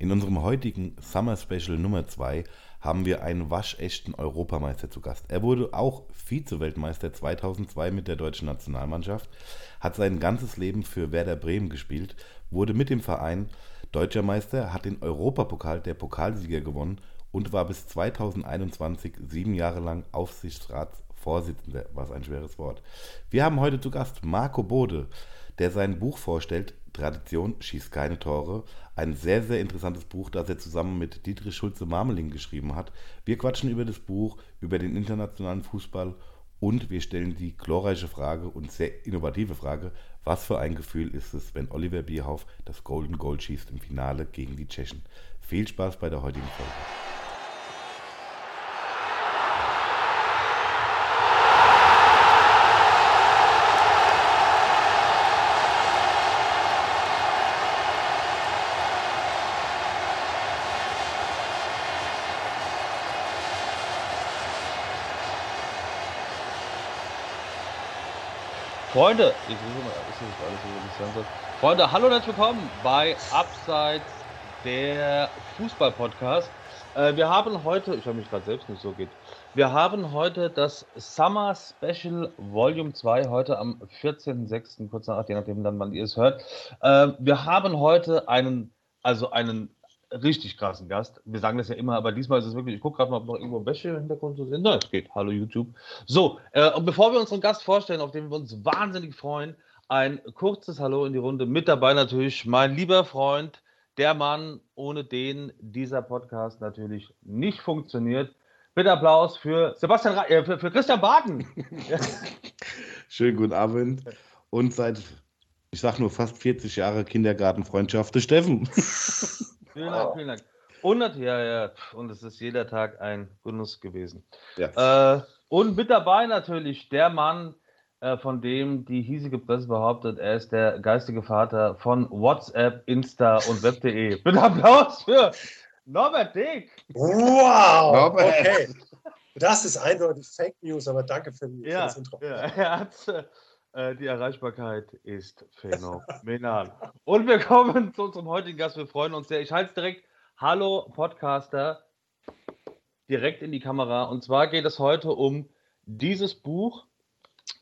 In unserem heutigen Summer Special Nummer 2 haben wir einen waschechten Europameister zu Gast. Er wurde auch Vize-Weltmeister 2002 mit der deutschen Nationalmannschaft, hat sein ganzes Leben für Werder Bremen gespielt, wurde mit dem Verein deutscher Meister, hat den Europapokal der Pokalsieger gewonnen und war bis 2021 sieben Jahre lang Aufsichtsratsvorsitzender. Was ein schweres Wort. Wir haben heute zu Gast Marco Bode, der sein Buch vorstellt, Tradition schießt keine Tore. Ein sehr, sehr interessantes Buch, das er zusammen mit Dietrich Schulze-Marmeling geschrieben hat. Wir quatschen über das Buch, über den internationalen Fußball und wir stellen die glorreiche Frage und sehr innovative Frage, was für ein Gefühl ist es, wenn Oliver Bierhoff das Golden Goal schießt im Finale gegen die Tschechen. Viel Spaß bei der heutigen Folge. Freunde, ich suche mal, ist nicht alles ich sagen soll. Freunde, hallo und herzlich willkommen bei Abseits der Fußball-Podcast. Äh, wir haben heute, ich habe mich gerade selbst nicht so geht, wir haben heute das Summer Special Volume 2, heute am 14.06., kurz nach, je nachdem, dann wann ihr es hört. Äh, wir haben heute einen, also einen richtig krassen Gast. Wir sagen das ja immer, aber diesmal ist es wirklich, ich gucke gerade mal, ob noch irgendwo Wäsche im Hintergrund zu sehen. Nein, es geht. Hallo YouTube. So, äh, und bevor wir unseren Gast vorstellen, auf den wir uns wahnsinnig freuen, ein kurzes Hallo in die Runde. Mit dabei natürlich mein lieber Freund, der Mann, ohne den dieser Podcast natürlich nicht funktioniert. Bitte Applaus für Sebastian, Ra äh, für, für Christian Baden. Schönen guten Abend. Und seit, ich sag nur fast 40 Jahre Kindergartenfreundschaft des Steffen. Vielen Dank, vielen Dank. Und, ja, ja, und es ist jeder Tag ein Genuss gewesen. Ja. Äh, und mit dabei natürlich der Mann, äh, von dem die hiesige Presse behauptet, er ist der geistige Vater von WhatsApp, Insta und Web.de. Bitte Applaus für Norbert Dick. Wow! Norbert. Okay. Das ist eindeutig Fake News, aber danke für, die, ja, für das Intro. Ja, er hat, äh, die Erreichbarkeit ist phänomenal. Und wir kommen zu unserem heutigen Gast. Wir freuen uns sehr. Ich halte es direkt. Hallo Podcaster, direkt in die Kamera. Und zwar geht es heute um dieses Buch,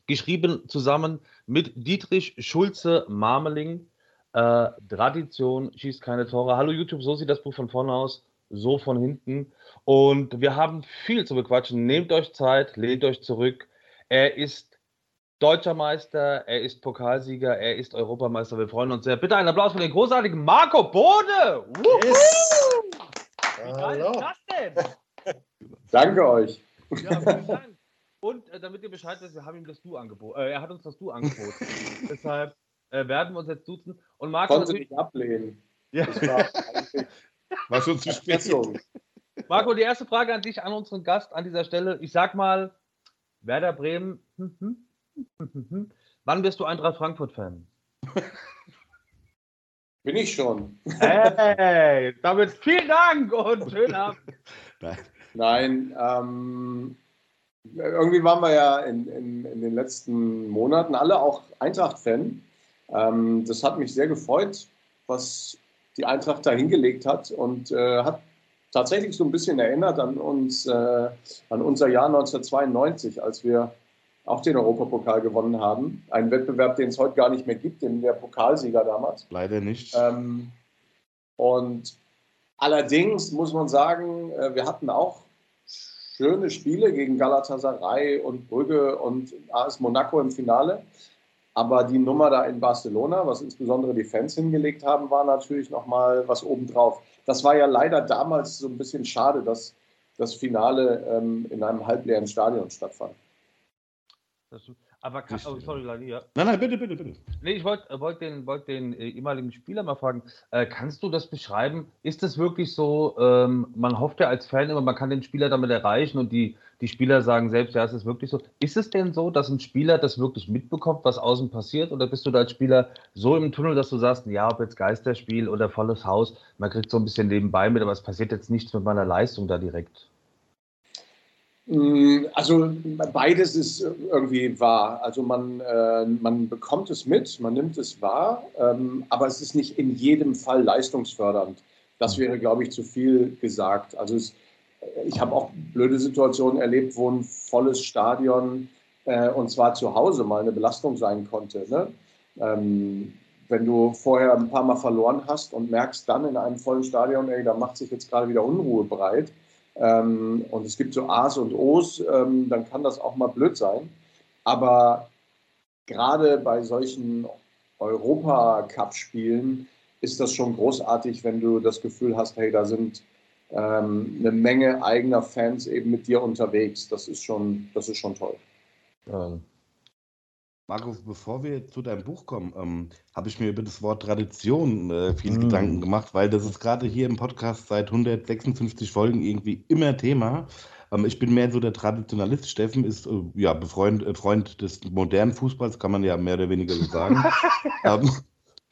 geschrieben zusammen mit Dietrich Schulze-Marmeling. Äh, Tradition schießt keine Tore. Hallo YouTube, so sieht das Buch von vorne aus, so von hinten. Und wir haben viel zu bequatschen. Nehmt euch Zeit, lehnt euch zurück. Er ist Deutscher Meister, er ist Pokalsieger, er ist Europameister. Wir freuen uns sehr. Bitte einen Applaus für den großartigen Marco Bode. Yes. Wie geil ist das denn? Danke euch. Ja, vielen Dank. Und äh, damit ihr Bescheid wisst, wir haben ihm das Du angeboten. Äh, er hat uns das Du angeboten. Deshalb äh, werden wir uns jetzt duzen. Und Marco. Konnte nicht ablehnen. Ja. War schon zu spät. Marco, die erste Frage an dich, an unseren Gast an dieser Stelle. Ich sag mal, Werder Bremen. Hm, hm. Wann bist du Eintracht Frankfurt-Fan? Bin ich schon. Hey, damit vielen Dank und schönen Abend. Nein, ähm, irgendwie waren wir ja in, in, in, den letzten Monaten alle auch Eintracht-Fan. Ähm, das hat mich sehr gefreut, was die Eintracht da hingelegt hat und äh, hat tatsächlich so ein bisschen erinnert an uns, äh, an unser Jahr 1992, als wir auch den Europapokal gewonnen haben. Ein Wettbewerb, den es heute gar nicht mehr gibt, den der Pokalsieger damals. Leider nicht. Ähm, und allerdings muss man sagen, äh, wir hatten auch schöne Spiele gegen Galatasaray und Brügge und AS Monaco im Finale. Aber die Nummer da in Barcelona, was insbesondere die Fans hingelegt haben, war natürlich nochmal was obendrauf. Das war ja leider damals so ein bisschen schade, dass das Finale ähm, in einem halbleeren Stadion stattfand. Aber kann, oh, sorry, Lali, ja. Nein, nein, bitte, bitte, bitte. Nee, ich wollte äh, wollt den, wollt den äh, ehemaligen Spieler mal fragen, äh, kannst du das beschreiben? Ist es wirklich so, ähm, man hofft ja als Fan immer, man kann den Spieler damit erreichen und die, die Spieler sagen selbst, ja, es ist wirklich so. Ist es denn so, dass ein Spieler das wirklich mitbekommt, was außen passiert? Oder bist du da als Spieler so im Tunnel, dass du sagst, ja, ob jetzt Geisterspiel oder volles Haus, man kriegt so ein bisschen nebenbei mit, aber es passiert jetzt nichts mit meiner Leistung da direkt? Mm, also beides ist irgendwie wahr. Also man, äh, man bekommt es mit, man nimmt es wahr, ähm, aber es ist nicht in jedem Fall leistungsfördernd. Das wäre, glaube ich, zu viel gesagt. Also es, ich habe auch blöde Situationen erlebt, wo ein volles Stadion äh, und zwar zu Hause mal eine Belastung sein konnte. Ne? Ähm, wenn du vorher ein paar Mal verloren hast und merkst dann in einem vollen Stadion, ey, da macht sich jetzt gerade wieder Unruhe breit ähm, und es gibt so A's und O's, ähm, dann kann das auch mal blöd sein. Aber gerade bei solchen Europacup-Spielen ist das schon großartig, wenn du das Gefühl hast, hey, da sind ähm, eine Menge eigener Fans eben mit dir unterwegs. Das ist schon, das ist schon toll. Marco, bevor wir zu deinem Buch kommen, ähm, habe ich mir über das Wort Tradition äh, viel mm. Gedanken gemacht, weil das ist gerade hier im Podcast seit 156 Folgen irgendwie immer Thema. Ähm, ich bin mehr so der Traditionalist. Steffen ist äh, ja Befreund, äh, Freund des modernen Fußballs, kann man ja mehr oder weniger so sagen. ähm,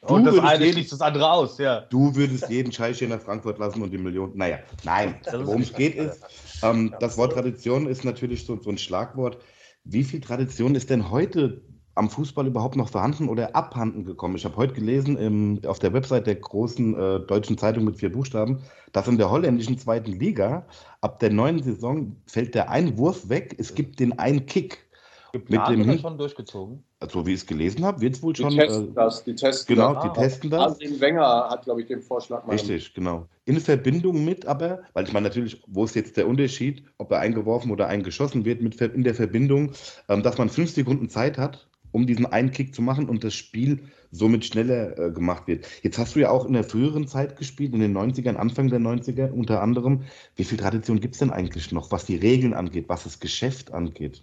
und das eine schließt das andere aus, ja. Du würdest jeden Scheiß hier nach Frankfurt lassen und die Millionen. Naja, nein. Worum es geht ist, ähm, das Wort Tradition ist natürlich so, so ein Schlagwort. Wie viel Tradition ist denn heute am Fußball überhaupt noch vorhanden oder abhanden gekommen? Ich habe heute gelesen im, auf der Website der großen äh, deutschen Zeitung mit vier Buchstaben, dass in der holländischen zweiten Liga ab der neuen Saison fällt der Einwurf weg, es gibt den einen Kick. Geplant mit dem schon durchgezogen? Also, wie ich es gelesen habe, wird es wohl die schon. Testen äh, das, die testen genau, das. Genau, die testen das. Arsene Wenger hat, glaube ich, den Vorschlag mal. Richtig, genau. In Verbindung mit aber, weil ich meine natürlich, wo ist jetzt der Unterschied, ob er eingeworfen oder eingeschossen wird, mit, in der Verbindung, ähm, dass man fünf Sekunden Zeit hat, um diesen einen Kick zu machen und das Spiel somit schneller äh, gemacht wird. Jetzt hast du ja auch in der früheren Zeit gespielt, in den 90ern, Anfang der 90er unter anderem. Wie viel Tradition gibt es denn eigentlich noch, was die Regeln angeht, was das Geschäft angeht?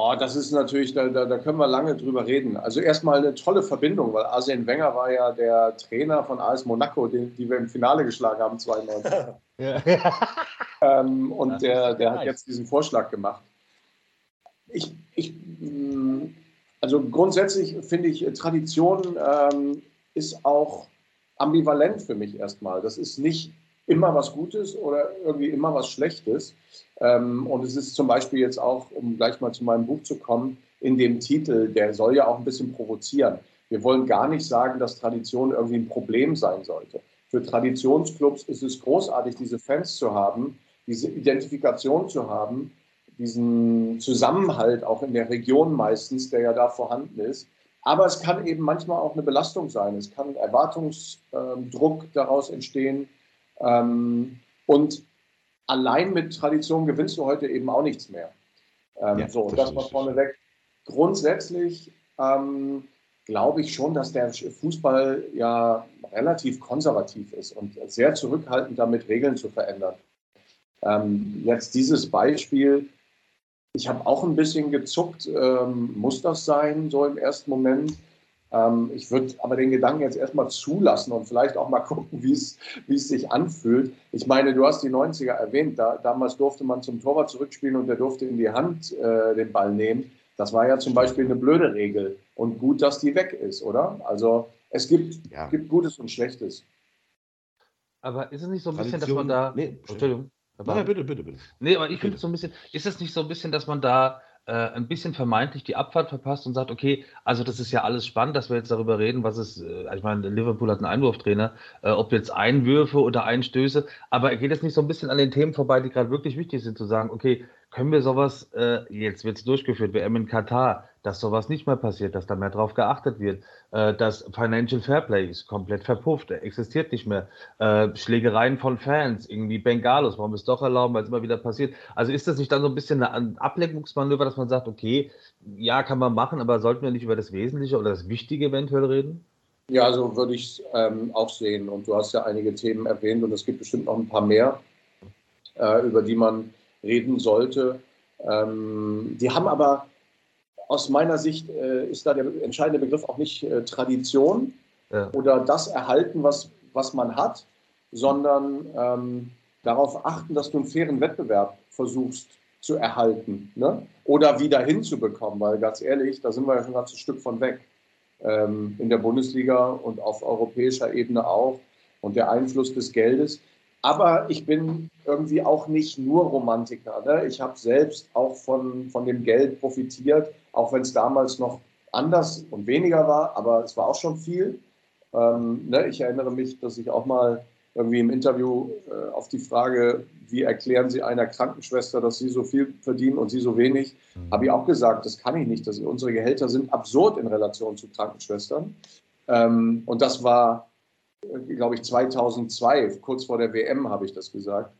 Oh, das ist natürlich, da, da, da, können wir lange drüber reden. Also erstmal eine tolle Verbindung, weil Arsene Wenger war ja der Trainer von AS Monaco, den, die wir im Finale geschlagen haben, 92. Ja. ähm, und der, der hat jetzt diesen Vorschlag gemacht. Ich, ich, mm, also grundsätzlich finde ich, Tradition ähm, ist auch ambivalent für mich erstmal. Das ist nicht immer was Gutes oder irgendwie immer was Schlechtes. Ähm, und es ist zum Beispiel jetzt auch, um gleich mal zu meinem Buch zu kommen, in dem Titel, der soll ja auch ein bisschen provozieren. Wir wollen gar nicht sagen, dass Tradition irgendwie ein Problem sein sollte. Für Traditionsclubs ist es großartig, diese Fans zu haben, diese Identifikation zu haben, diesen Zusammenhalt auch in der Region meistens, der ja da vorhanden ist. Aber es kann eben manchmal auch eine Belastung sein. Es kann Erwartungsdruck daraus entstehen. Ähm, und allein mit Tradition gewinnst du heute eben auch nichts mehr. Ähm, ja, so, das mal vorneweg. Grundsätzlich ähm, glaube ich schon, dass der Fußball ja relativ konservativ ist und sehr zurückhaltend damit, Regeln zu verändern. Ähm, jetzt dieses Beispiel, ich habe auch ein bisschen gezuckt, ähm, muss das sein, so im ersten Moment. Ähm, ich würde aber den Gedanken jetzt erstmal zulassen und vielleicht auch mal gucken, wie es sich anfühlt. Ich meine, du hast die 90er erwähnt. Da, damals durfte man zum Torwart zurückspielen und der durfte in die Hand äh, den Ball nehmen. Das war ja zum Beispiel eine blöde Regel. Und gut, dass die weg ist, oder? Also es gibt, ja. gibt Gutes und Schlechtes. Aber ist es nicht so ein bisschen, dass man da. Nee, Entschuldigung. Aber, Nein, bitte, bitte, bitte. Nee, aber ich finde es so ein bisschen, ist es nicht so ein bisschen, dass man da äh, ein bisschen vermeintlich die Abfahrt verpasst und sagt, okay, also das ist ja alles spannend, dass wir jetzt darüber reden, was es, äh, ich meine, Liverpool hat einen Einwurftrainer, äh, ob jetzt Einwürfe oder Einstöße, aber geht es nicht so ein bisschen an den Themen vorbei, die gerade wirklich wichtig sind, zu sagen, okay, können wir sowas, äh, jetzt wird es durchgeführt, WM in Katar, dass sowas nicht mehr passiert, dass da mehr drauf geachtet wird, äh, dass Financial Fairplay ist komplett verpufft, existiert nicht mehr, äh, Schlägereien von Fans, irgendwie Bengalos, warum es doch erlauben, weil es immer wieder passiert. Also ist das nicht dann so ein bisschen ein Ablenkungsmanöver, dass man sagt, okay, ja, kann man machen, aber sollten wir nicht über das Wesentliche oder das Wichtige eventuell reden? Ja, so würde ich es ähm, auch sehen. Und du hast ja einige Themen erwähnt und es gibt bestimmt noch ein paar mehr, äh, über die man reden sollte. Ähm, die haben aber aus meiner Sicht äh, ist da der entscheidende Begriff auch nicht äh, Tradition ja. oder das erhalten, was, was man hat, sondern ähm, darauf achten, dass du einen fairen Wettbewerb versuchst zu erhalten ne? oder wieder hinzubekommen, weil ganz ehrlich, da sind wir ja schon ein ganzes Stück von weg. Ähm, in der Bundesliga und auf europäischer Ebene auch. Und der Einfluss des Geldes. Aber ich bin irgendwie auch nicht nur Romantiker. Ne? Ich habe selbst auch von, von dem Geld profitiert, auch wenn es damals noch anders und weniger war, aber es war auch schon viel. Ähm, ne, ich erinnere mich, dass ich auch mal irgendwie im Interview äh, auf die Frage, wie erklären Sie einer Krankenschwester, dass Sie so viel verdienen und Sie so wenig, mhm. habe ich auch gesagt, das kann ich nicht. Das, unsere Gehälter sind absurd in Relation zu Krankenschwestern. Ähm, und das war, glaube ich, 2002, kurz vor der WM habe ich das gesagt.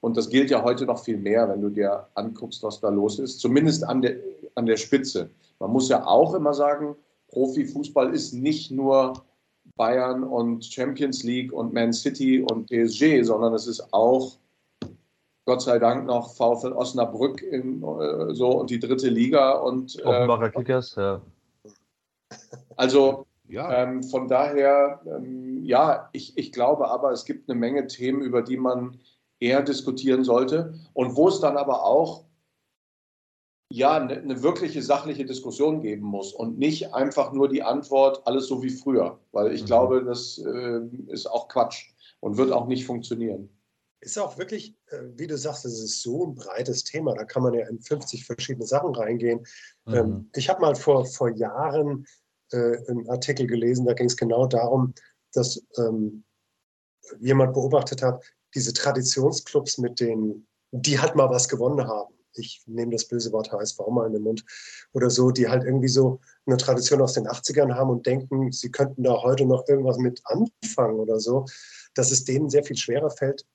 Und das gilt ja heute noch viel mehr, wenn du dir anguckst, was da los ist, zumindest an der, an der Spitze. Man muss ja auch immer sagen, Profifußball ist nicht nur Bayern und Champions League und Man City und PSG, sondern es ist auch Gott sei Dank noch VfL Osnabrück in äh, so und die dritte Liga und Offenbacher äh, Kickers, ja. Also ja. Ähm, von daher, ähm, ja, ich, ich glaube aber, es gibt eine Menge Themen, über die man eher diskutieren sollte und wo es dann aber auch ja, eine, eine wirkliche sachliche Diskussion geben muss und nicht einfach nur die Antwort, alles so wie früher. Weil ich mhm. glaube, das äh, ist auch Quatsch und wird auch nicht funktionieren. Ist auch wirklich, äh, wie du sagst, es ist so ein breites Thema. Da kann man ja in 50 verschiedene Sachen reingehen. Mhm. Ähm, ich habe mal vor, vor Jahren äh, einen Artikel gelesen, da ging es genau darum, dass ähm, jemand beobachtet hat, diese Traditionsclubs mit den, die halt mal was gewonnen haben. Ich nehme das böse Wort HSV mal in den Mund. Oder so, die halt irgendwie so eine Tradition aus den 80ern haben und denken, sie könnten da heute noch irgendwas mit anfangen oder so, dass es denen sehr viel schwerer fällt,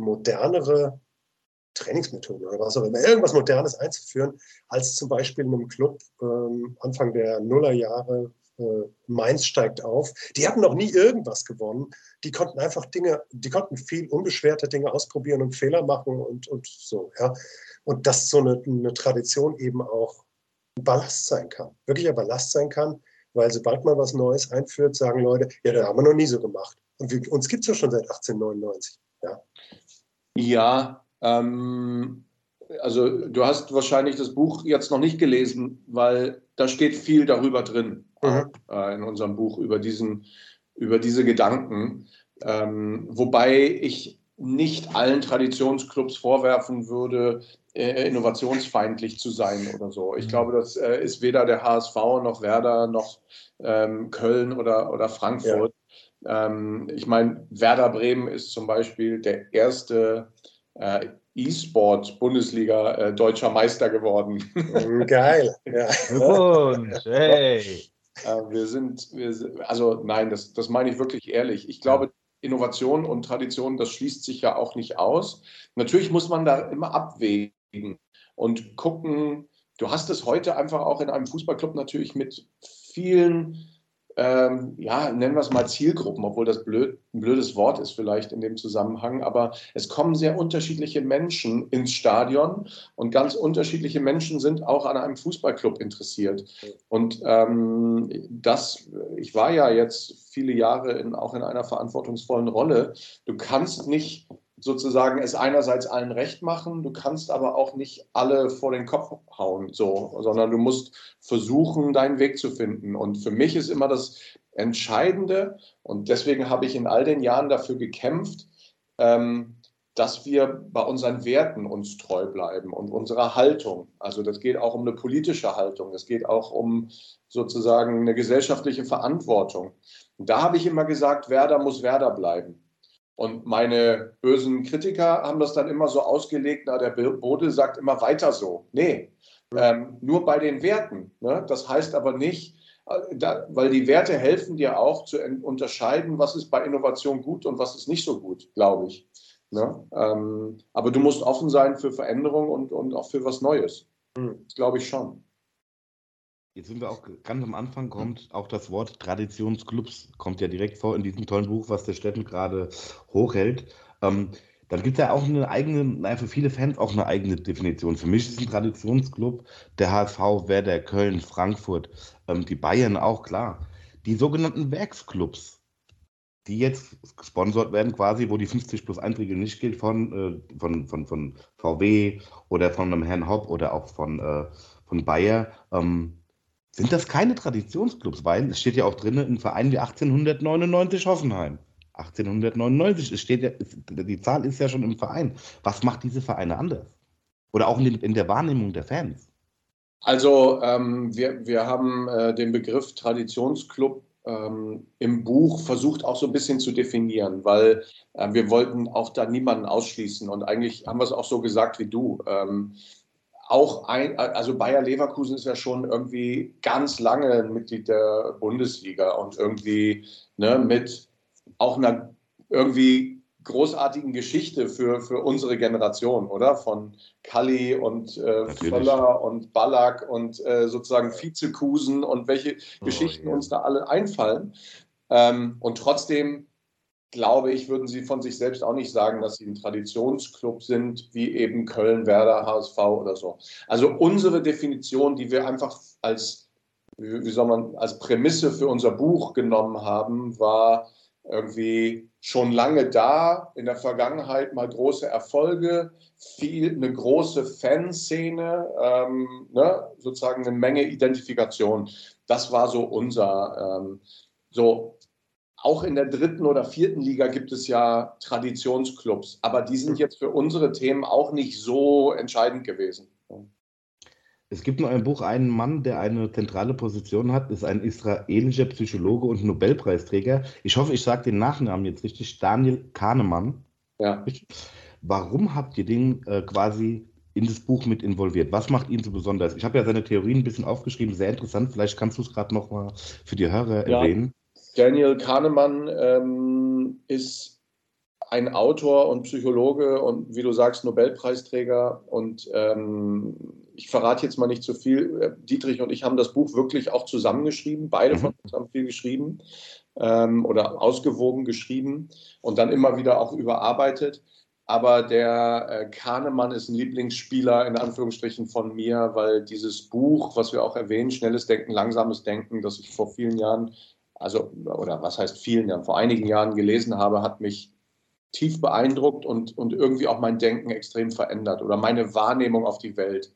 modernere Trainingsmethoden oder was auch immer, irgendwas Modernes einzuführen, als zum Beispiel in einem Club ähm, Anfang der Nullerjahre äh, Mainz steigt auf. Die hatten noch nie irgendwas gewonnen. Die konnten einfach Dinge, die konnten viel unbeschwerte Dinge ausprobieren und Fehler machen und, und so. Ja. Und dass so eine, eine Tradition eben auch Ballast sein kann, wirklicher Ballast sein kann, weil sobald man was Neues einführt, sagen Leute, ja, das haben wir noch nie so gemacht. Und wir, uns gibt es ja schon seit 1899. Ja, ja ähm, also du hast wahrscheinlich das Buch jetzt noch nicht gelesen, weil da steht viel darüber drin mhm. äh, in unserem Buch über diesen, über diese Gedanken. Ähm, wobei ich nicht allen Traditionsclubs vorwerfen würde, äh, innovationsfeindlich zu sein oder so. Ich mhm. glaube, das äh, ist weder der HSV noch Werder noch ähm, Köln oder, oder Frankfurt. Ja. Ähm, ich meine, Werder Bremen ist zum Beispiel der erste äh, E-Sport-Bundesliga äh, deutscher Meister geworden. Mhm, geil. Ja. Hey. Äh, wir sind, wir sind, also nein, das, das meine ich wirklich ehrlich. Ich glaube, Innovation und Tradition, das schließt sich ja auch nicht aus. Natürlich muss man da immer abwägen und gucken. Du hast es heute einfach auch in einem Fußballclub natürlich mit vielen ähm, ja, nennen wir es mal Zielgruppen, obwohl das blöd, ein blödes Wort ist vielleicht in dem Zusammenhang, aber es kommen sehr unterschiedliche Menschen ins Stadion und ganz unterschiedliche Menschen sind auch an einem Fußballclub interessiert. Und ähm, das, ich war ja jetzt viele Jahre in, auch in einer verantwortungsvollen Rolle. Du kannst nicht sozusagen es einerseits allen recht machen, du kannst aber auch nicht alle vor den Kopf hauen, so, sondern du musst versuchen, deinen Weg zu finden. Und für mich ist immer das Entscheidende, und deswegen habe ich in all den Jahren dafür gekämpft, ähm, dass wir bei unseren Werten uns treu bleiben und unserer Haltung. Also das geht auch um eine politische Haltung, es geht auch um sozusagen eine gesellschaftliche Verantwortung. Und da habe ich immer gesagt, Werder muss Werder bleiben. Und meine bösen Kritiker haben das dann immer so ausgelegt, na, der Bode sagt immer weiter so. Nee, ähm, nur bei den Werten. Ne? Das heißt aber nicht, äh, da, weil die Werte helfen dir auch zu unterscheiden, was ist bei Innovation gut und was ist nicht so gut, glaube ich. Ne? Ähm, aber du musst offen sein für Veränderung und, und auch für was Neues. Mhm. Glaube ich schon. Jetzt sind wir auch ganz am Anfang, kommt auch das Wort Traditionsclubs, kommt ja direkt vor in diesem tollen Buch, was der Steffen gerade hochhält. Ähm, dann gibt es ja auch eine eigene, naja, für viele Fans auch eine eigene Definition. Für mich ist ein Traditionsclub der HSV, Werder, Köln, Frankfurt, ähm, die Bayern auch, klar. Die sogenannten Werksclubs, die jetzt gesponsert werden, quasi, wo die 50 plus 1 Regel nicht gilt von, äh, von, von, von VW oder von einem Herrn Hopp oder auch von, äh, von Bayer. Ähm, sind das keine Traditionsclubs, weil es steht ja auch drin, ein Verein wie 1899 Hoffenheim. 1899, es steht ja, die Zahl ist ja schon im Verein. Was macht diese Vereine anders? Oder auch in, der Wahrnehmung der Fans? Also ähm, wir, wir haben äh, den Begriff Traditionsclub äh, ähm, im Buch versucht auch so ein bisschen zu definieren, weil äh, wir wollten auch da niemanden ausschließen und eigentlich haben wir es auch so gesagt wie du. Ähm, auch ein, also Bayer Leverkusen ist ja schon irgendwie ganz lange ein Mitglied der Bundesliga und irgendwie ne, mit auch einer irgendwie großartigen Geschichte für, für unsere Generation, oder? Von Kalli und äh, Völler und Ballack und äh, sozusagen Vizekusen und welche oh, Geschichten ja. uns da alle einfallen. Ähm, und trotzdem glaube ich, würden sie von sich selbst auch nicht sagen, dass sie ein Traditionsclub sind, wie eben Köln, Werder, HSV oder so. Also unsere Definition, die wir einfach als, wie soll man, als Prämisse für unser Buch genommen haben, war irgendwie schon lange da, in der Vergangenheit mal große Erfolge, viel, eine große Fanszene, ähm, ne, sozusagen eine Menge Identifikation. Das war so unser, ähm, so auch in der dritten oder vierten Liga gibt es ja Traditionsclubs, aber die sind jetzt für unsere Themen auch nicht so entscheidend gewesen. Es gibt nur ein Buch, einen Mann, der eine zentrale Position hat, ist ein israelischer Psychologe und Nobelpreisträger. Ich hoffe, ich sage den Nachnamen jetzt richtig, Daniel Kahnemann. Ja. Warum habt ihr den äh, quasi in das Buch mit involviert? Was macht ihn so besonders? Ich habe ja seine Theorien ein bisschen aufgeschrieben, sehr interessant. Vielleicht kannst du es gerade noch mal für die Hörer ja. Daniel Kahnemann ähm, ist ein Autor und Psychologe und wie du sagst, Nobelpreisträger. Und ähm, ich verrate jetzt mal nicht zu viel. Dietrich und ich haben das Buch wirklich auch zusammengeschrieben. Beide von uns haben viel geschrieben ähm, oder ausgewogen geschrieben und dann immer wieder auch überarbeitet. Aber der äh, Kahnemann ist ein Lieblingsspieler in Anführungsstrichen von mir, weil dieses Buch, was wir auch erwähnen, Schnelles Denken, Langsames Denken, das ich vor vielen Jahren also oder was heißt vielen Jahren, vor einigen Jahren gelesen habe, hat mich tief beeindruckt und, und irgendwie auch mein Denken extrem verändert oder meine Wahrnehmung auf die Welt.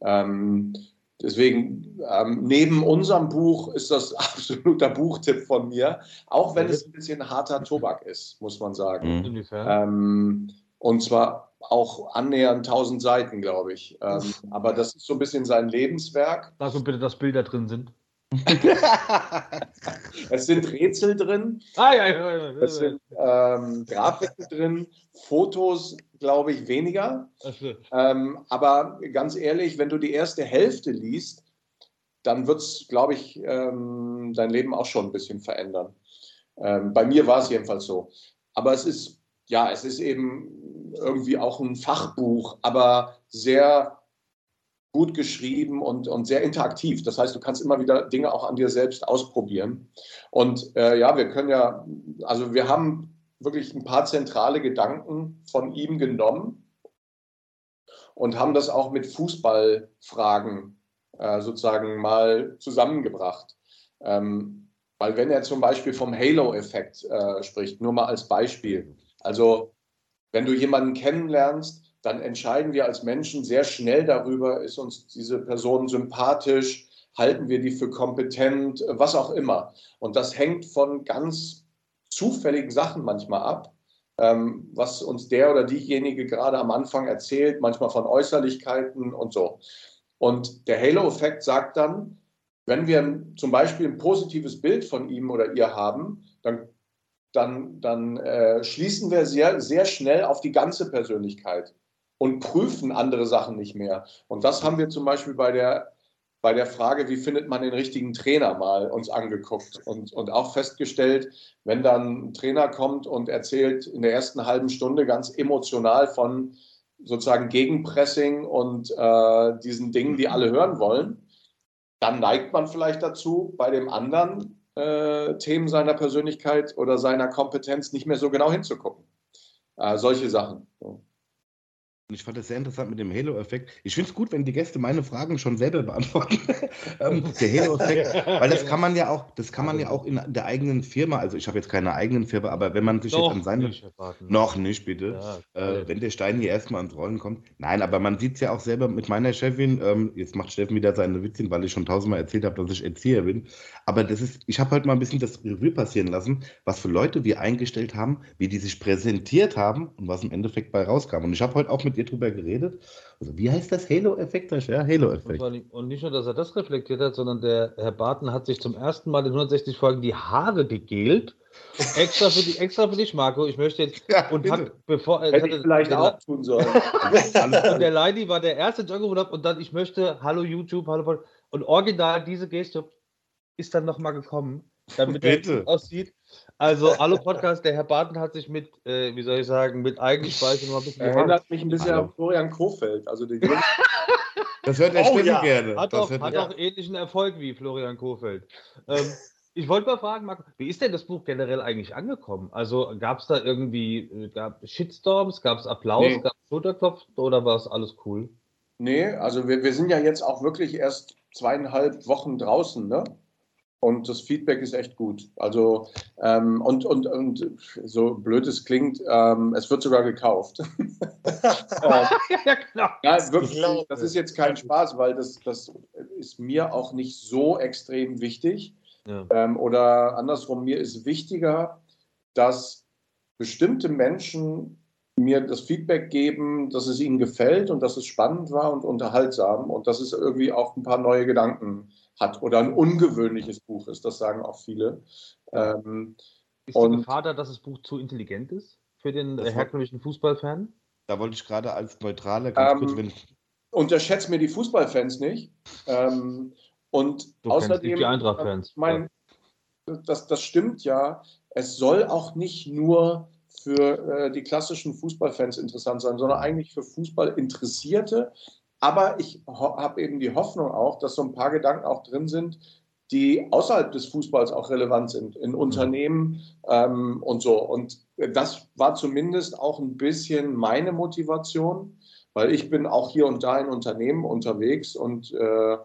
Ähm, deswegen, ähm, neben unserem Buch ist das absoluter Buchtipp von mir, auch wenn es ein bisschen harter Tobak ist, muss man sagen. Mhm. Ähm, und zwar auch annähernd 1000 Seiten, glaube ich. Ähm, aber das ist so ein bisschen sein Lebenswerk. Sag so bitte, dass Bilder drin sind. es sind Rätsel drin. Ah, ja, ja, ja. Es sind ähm, Grafiken drin, Fotos, glaube ich, weniger. Ähm, aber ganz ehrlich, wenn du die erste Hälfte liest, dann wird es, glaube ich, ähm, dein Leben auch schon ein bisschen verändern. Ähm, bei mir war es jedenfalls so. Aber es ist, ja, es ist eben irgendwie auch ein Fachbuch, aber sehr gut geschrieben und, und sehr interaktiv. Das heißt, du kannst immer wieder Dinge auch an dir selbst ausprobieren. Und äh, ja, wir können ja, also wir haben wirklich ein paar zentrale Gedanken von ihm genommen und haben das auch mit Fußballfragen äh, sozusagen mal zusammengebracht. Ähm, weil wenn er zum Beispiel vom Halo-Effekt äh, spricht, nur mal als Beispiel. Also wenn du jemanden kennenlernst, dann entscheiden wir als Menschen sehr schnell darüber, ist uns diese Person sympathisch, halten wir die für kompetent, was auch immer. Und das hängt von ganz zufälligen Sachen manchmal ab, ähm, was uns der oder diejenige gerade am Anfang erzählt, manchmal von Äußerlichkeiten und so. Und der Halo-Effekt sagt dann, wenn wir zum Beispiel ein positives Bild von ihm oder ihr haben, dann, dann, dann äh, schließen wir sehr, sehr schnell auf die ganze Persönlichkeit und prüfen andere Sachen nicht mehr. Und das haben wir zum Beispiel bei der, bei der Frage, wie findet man den richtigen Trainer mal uns angeguckt und, und auch festgestellt, wenn dann ein Trainer kommt und erzählt in der ersten halben Stunde ganz emotional von sozusagen Gegenpressing und äh, diesen Dingen, die alle hören wollen, dann neigt man vielleicht dazu, bei dem anderen äh, Themen seiner Persönlichkeit oder seiner Kompetenz nicht mehr so genau hinzugucken. Äh, solche Sachen. So. Ich fand das sehr interessant mit dem Halo-Effekt. Ich finde es gut, wenn die Gäste meine Fragen schon selber beantworten. ähm, der Halo-Effekt, weil das kann man ja auch, das kann man ja auch in der eigenen Firma, also ich habe jetzt keine eigenen Firma, aber wenn man sich Doch, jetzt an seine. Nicht, noch nicht, bitte. Ja, äh, wenn der Stein hier erstmal ans Rollen kommt. Nein, aber man sieht es ja auch selber mit meiner Chefin. Ähm, jetzt macht Steffen wieder seine Witzchen, weil ich schon tausendmal erzählt habe, dass ich Erzieher bin. Aber das ist, ich habe heute mal ein bisschen das Revue passieren lassen, was für Leute wir eingestellt haben, wie die sich präsentiert haben und was im Endeffekt bei rauskam. Und ich habe heute auch mit dir drüber geredet. Also, wie heißt das? Halo-Effekt? Ja, Halo-Effekt. Und, und nicht nur, dass er das reflektiert hat, sondern der Herr Barton hat sich zum ersten Mal in 160 Folgen die Haare gegelt. Extra für, die, extra für dich, Marco. Ich möchte jetzt. Ja, und hat, bevor, Hätte hatte- ich vielleicht der, auch tun sollen. Und der Leidi war der erste, der angerufen und dann, ich möchte, hallo YouTube, hallo. Und original diese Geste ist dann nochmal gekommen, damit er Bitte. gut aussieht. Also, hallo Podcast, der Herr Barton hat sich mit, äh, wie soll ich sagen, mit Eigenspeise noch ein bisschen Haare- Erinnert mich ein bisschen Hallo. an Florian Kofeld. Also die Das hört der Oh, Steffen ja. gerne. Hat Das auch, hat auch ähnlichen Erfolg wie Florian Kohfeldt. Ähm, ich wollte mal fragen, Marco, wie ist denn das Buch generell eigentlich angekommen? Also gab es da irgendwie äh, gab Shitstorms, gab es Applaus, Nee. gab es Schulterklopfen oder war es alles cool? Nee, also wir, wir sind ja jetzt auch wirklich erst zweieinhalb Wochen draußen, ne? Und das Feedback ist echt gut. Also, ähm, und, und, und so blöd es klingt, ähm, es wird sogar gekauft. ja, genau. ja, wirklich, das ist jetzt kein Spaß, weil das, das ist mir auch nicht so extrem wichtig. Ja. Ähm, oder andersrum, mir ist wichtiger, dass bestimmte Menschen mir das Feedback geben, dass es ihnen gefällt und dass es spannend war und unterhaltsam und dass es irgendwie auch ein paar neue Gedanken hat oder ein ungewöhnliches Buch ist. Das sagen auch viele. Ähm, Ist die Und- Gefahr da, dass das Buch zu intelligent ist für den äh, herkömmlichen Fußballfan? Da wollte ich gerade als Neutraler ganz Ähm, kurz, wenn unterschätzt mir die Fußballfans nicht. Ähm, und Du außerdem, die Eintracht-Fans. Ich meine, das, das stimmt ja. Es soll auch nicht nur für äh, die klassischen Fußballfans interessant sein, sondern eigentlich für Fußballinteressierte. Aber ich habe eben die Hoffnung auch, dass so ein paar Gedanken auch drin sind, die außerhalb des Fußballs auch relevant sind, in Unternehmen ähm, und so. Und das war zumindest auch ein bisschen meine Motivation, weil ich bin auch hier und da in Unternehmen unterwegs und äh,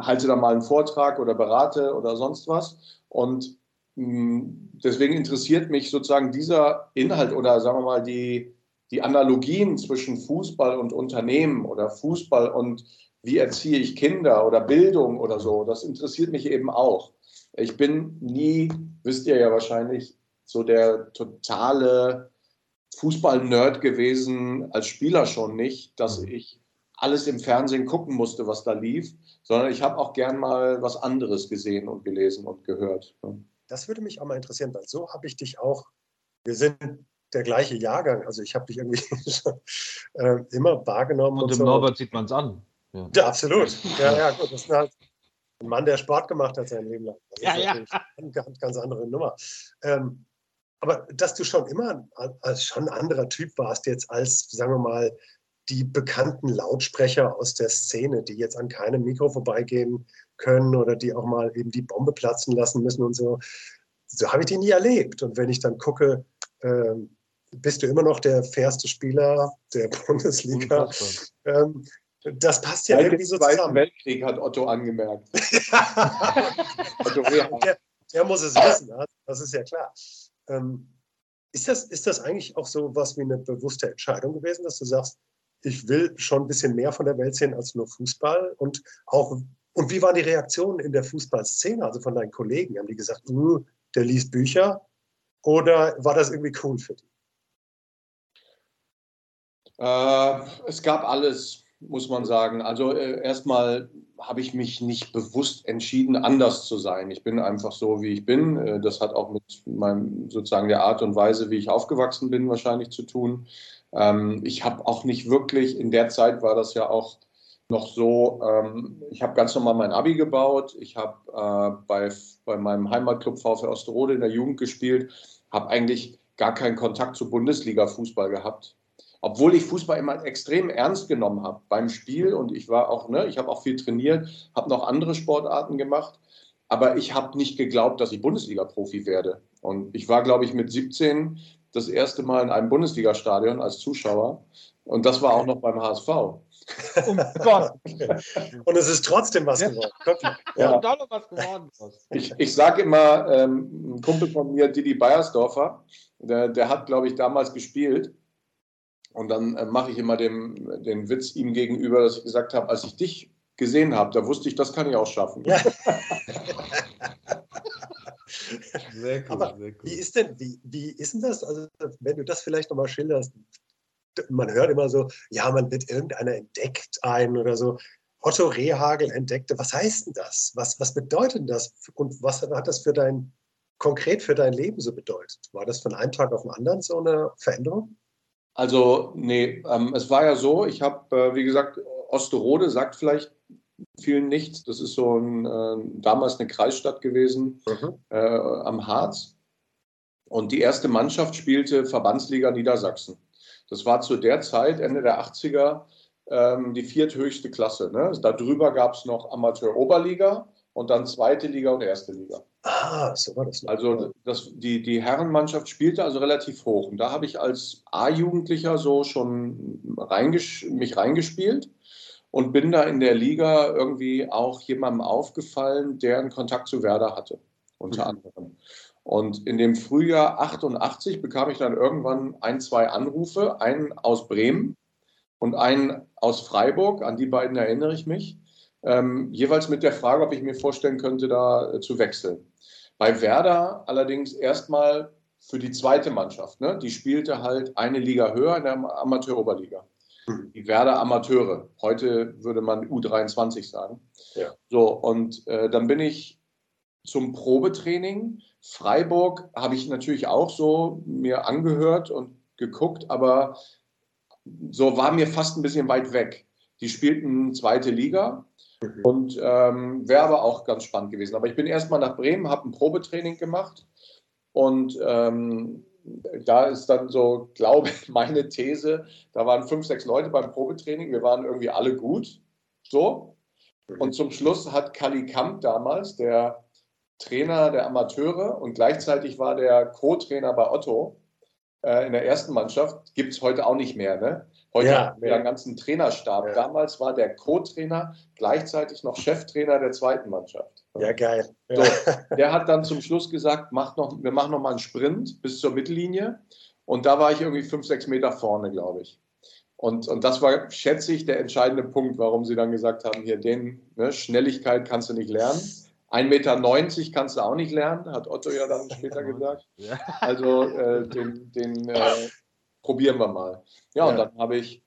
halte da mal einen Vortrag oder berate oder sonst was. Und mh, deswegen interessiert mich sozusagen dieser Inhalt oder sagen wir mal die, die Analogien zwischen Fußball und Unternehmen oder Fußball und wie erziehe ich Kinder oder Bildung oder so. Das interessiert mich eben auch. Ich bin nie, wisst ihr ja wahrscheinlich, so der totale Fußball-Nerd gewesen, als Spieler schon nicht, dass ich alles im Fernsehen gucken musste, was da lief, sondern ich habe auch gern mal was anderes gesehen und gelesen und gehört. Das würde mich auch mal interessieren, weil so habe ich dich auch, wir sind der gleiche Jahrgang, also ich habe dich irgendwie schon, äh, immer wahrgenommen. Und dem so. Norbert sieht man es an. Ja. Ja, absolut. Ja, ja, gut. Das ist halt ein Mann, der Sport gemacht hat sein Leben lang. Das Ja, ist ja. eine ganz, ganz andere Nummer. Ähm, aber dass du schon immer als schon ein anderer Typ warst, jetzt als, sagen wir mal, die bekannten Lautsprecher aus der Szene, die jetzt an keinem Mikro vorbeigehen können oder die auch mal eben die Bombe platzen lassen müssen und so. So habe ich die nie erlebt. Und wenn ich dann gucke, ähm, bist du immer noch der fairste Spieler der Bundesliga. Ähm, das passt ja Seit irgendwie so Zweiten zusammen. Weltkrieg hat Otto angemerkt. Otto der, der muss es wissen, ja? das ist ja klar. Ähm, ist, das, ist das eigentlich auch so was wie eine bewusste Entscheidung gewesen, dass du sagst, ich will schon ein bisschen mehr von der Welt sehen als nur Fußball? Und auch, und wie waren die Reaktionen in der Fußballszene, also von deinen Kollegen? Haben die gesagt, uh, der liest Bücher? Oder war das irgendwie cool für dich? Äh, es gab alles, muss man sagen. Also äh, erstmal habe ich mich nicht bewusst entschieden, anders zu sein. Ich bin einfach so, wie ich bin. Äh, das hat auch mit meinem sozusagen der Art und Weise, wie ich aufgewachsen bin, wahrscheinlich zu tun. Ähm, ich habe auch nicht wirklich, in der Zeit war das ja auch noch so, ähm, ich habe ganz normal mein Abi gebaut. Ich habe äh, bei, bei meinem Heimatclub VfL Osterode in der Jugend gespielt, habe eigentlich gar keinen Kontakt zu Bundesliga-Fußball gehabt obwohl ich Fußball immer extrem ernst genommen habe beim Spiel und ich war auch, ne, ich habe auch viel trainiert, habe noch andere Sportarten gemacht, aber ich habe nicht geglaubt, dass ich Bundesliga-Profi werde. Und ich war, glaube ich, mit 17 das erste Mal in einem Bundesliga-Stadion als Zuschauer und das war auch noch beim HSV. Um Gott. Und es ist trotzdem was geworden. Ja. Ja. Und da noch was geworden ist. Ich, ich sage immer, ähm, ein Kumpel von mir, Didi Beiersdorfer, der, der hat, glaube ich, damals gespielt. Und dann äh, mache ich immer dem, den Witz ihm gegenüber, dass ich gesagt habe, als ich dich gesehen habe, da wusste ich, das kann ich auch schaffen. Ja. Sehr cool, Aber sehr cool. Wie ist denn, wie, wie ist denn das? Also, wenn du das vielleicht nochmal schilderst, man hört immer so, ja, man wird irgendeiner entdeckt ein oder so. Otto Rehagel entdeckte, was heißt denn das? Was, was bedeutet das? Und was hat das für dein, konkret für dein Leben so bedeutet? War das von einem Tag auf den anderen so eine Veränderung? Also, nee, ähm, es war ja so, ich habe, äh, wie gesagt, Osterode sagt vielleicht vielen nichts. Das ist so ein, äh, damals eine Kreisstadt gewesen mhm. äh, am Harz. Und die erste Mannschaft spielte Verbandsliga Niedersachsen. Das war zu der Zeit, Ende der 80er, ähm, die vierthöchste Klasse. Ne? Darüber gab es noch Amateur-Oberliga und dann zweite Liga und erste Liga. Ah, so war das. Noch. Also das, die, die Herrenmannschaft spielte also relativ hoch. Und da habe ich als A-Jugendlicher so schon reinges mich reingespielt und bin da in der Liga irgendwie auch jemandem aufgefallen, der einen Kontakt zu Werder hatte, unter mhm. anderem. Und in dem Frühjahr 88 bekam ich dann irgendwann ein, zwei Anrufe, einen aus Bremen und einen aus Freiburg, an die beiden erinnere ich mich, ähm, jeweils mit der Frage, ob ich mir vorstellen könnte, da äh, zu wechseln. Bei Werder allerdings erstmal für die zweite Mannschaft. Ne? Die spielte halt eine Liga höher in der Amateur-Oberliga. Mhm. Die Werder Amateure. Heute würde man U23 sagen. Ja. So, und äh, dann bin ich zum Probetraining. Freiburg habe ich natürlich auch so mir angehört und geguckt, aber so war mir fast ein bisschen weit weg. Die spielten zweite Liga mhm. und ähm, wäre aber auch ganz spannend gewesen. Aber ich bin erstmal nach Bremen, habe ein Probetraining gemacht und ähm, da ist dann so, glaube ich, meine These, da waren fünf, sechs Leute beim Probetraining, wir waren irgendwie alle gut, so. Mhm. Und zum Schluss hat Kali Kamp damals, der Trainer der Amateure und gleichzeitig war der Co-Trainer bei Otto äh, in der ersten Mannschaft. Gibt es heute auch nicht mehr. Ne? Heute ja, haben wir ja. einen ganzen Trainerstab. Ja. Damals war der Co-Trainer gleichzeitig noch Cheftrainer der zweiten Mannschaft. Ja, geil. So, der hat dann zum Schluss gesagt, macht noch, wir machen noch mal einen Sprint bis zur Mittellinie. Und da war ich irgendwie fünf, sechs Meter vorne, glaube ich. Und, und das war, schätze ich, der entscheidende Punkt, warum sie dann gesagt haben, hier, den, ne, Schnelligkeit kannst du nicht lernen. 1,90 Meter kannst du auch nicht lernen, hat Otto ja dann später gesagt. Also äh, den, den äh, probieren wir mal. Ja, und dann habe ich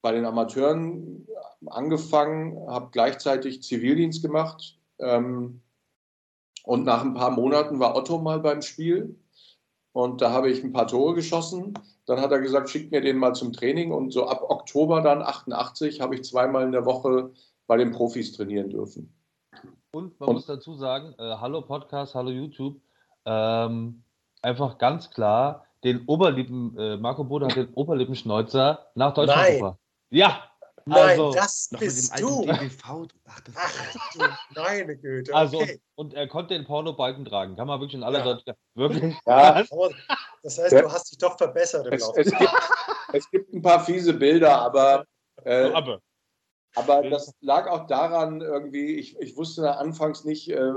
bei den Amateuren angefangen, habe gleichzeitig Zivildienst gemacht. Ähm, und nach ein paar Monaten war Otto mal beim Spiel. Und da habe ich ein paar Tore geschossen. Dann hat er gesagt, schickt mir den mal zum Training. Und so ab Oktober dann 88 habe ich zweimal in der Woche bei den Profis trainieren dürfen. Und man und, muss dazu sagen, äh, hallo Podcast, hallo YouTube, ähm, einfach ganz klar, den Oberlippen, äh, Marco Bode hat den Oberlippenschneuzer nach Deutschland Nein. gebracht. Ja! Nein, also, das bist du. Ach, das Ach du meine Güte. Also, okay. Also, und, er konnte den Porno-Balken tragen. Kann man wirklich in aller ja. Deutschland. Wirklich? Ja. das heißt, du hast dich doch verbessert im es, Laufe. Es gibt, es gibt ein paar fiese Bilder, aber. Äh, aber. Aber das lag auch daran, irgendwie, ich, ich wusste anfangs nicht äh,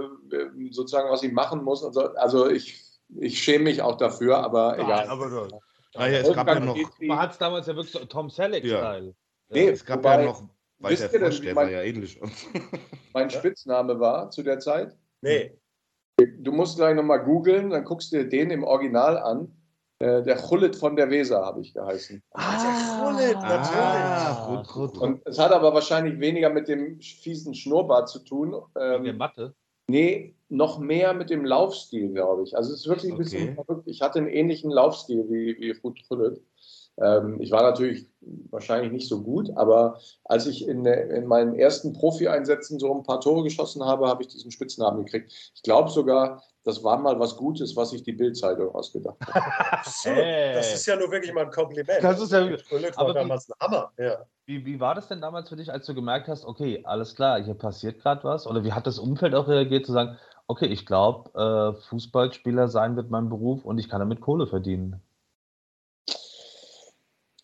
sozusagen, was ich machen muss. So. Also ich, ich schäme mich auch dafür, aber Nein, egal. Aber du, naja, es gab ja noch. Man hat es damals ja wirklich so Tom Selleck-Style. Ja. Nee, es gab wobei, ja noch Walter Frosch, der mein, war ja ähnlich. mein Spitzname war zu der Zeit? Nee. Du musst gleich nochmal googeln, dann guckst du dir den im Original an. Äh, der Chullet von der Weser habe ich geheißen. Ah, der Chullet, natürlich. Ah, gut, gut. Und es hat aber wahrscheinlich weniger mit dem fiesen Schnurrbart zu tun. Ähm, der Matte? Nee, noch mehr mit dem Laufstil, glaube ich. Also es ist wirklich ein okay. bisschen verrückt. Ich hatte einen ähnlichen Laufstil wie, wie Ruth Chullet. Ähm, ich war natürlich wahrscheinlich nicht so gut, aber als ich in, in meinen ersten Profi-Einsätzen so ein paar Tore geschossen habe, habe ich diesen Spitznamen gekriegt. Ich glaube sogar, das war mal was Gutes, was sich die Bildzeitung ausgedacht hat. so, das ist ja nur wirklich mal ein Kompliment. Das ist ja das war damals ein Hammer. Ja. Wie, wie war das denn damals für dich, als du gemerkt hast, okay, alles klar, hier passiert gerade was? Oder wie hat das Umfeld auch reagiert, zu sagen, okay, ich glaube, äh, Fußballspieler sein wird mein Beruf und ich kann damit Kohle verdienen?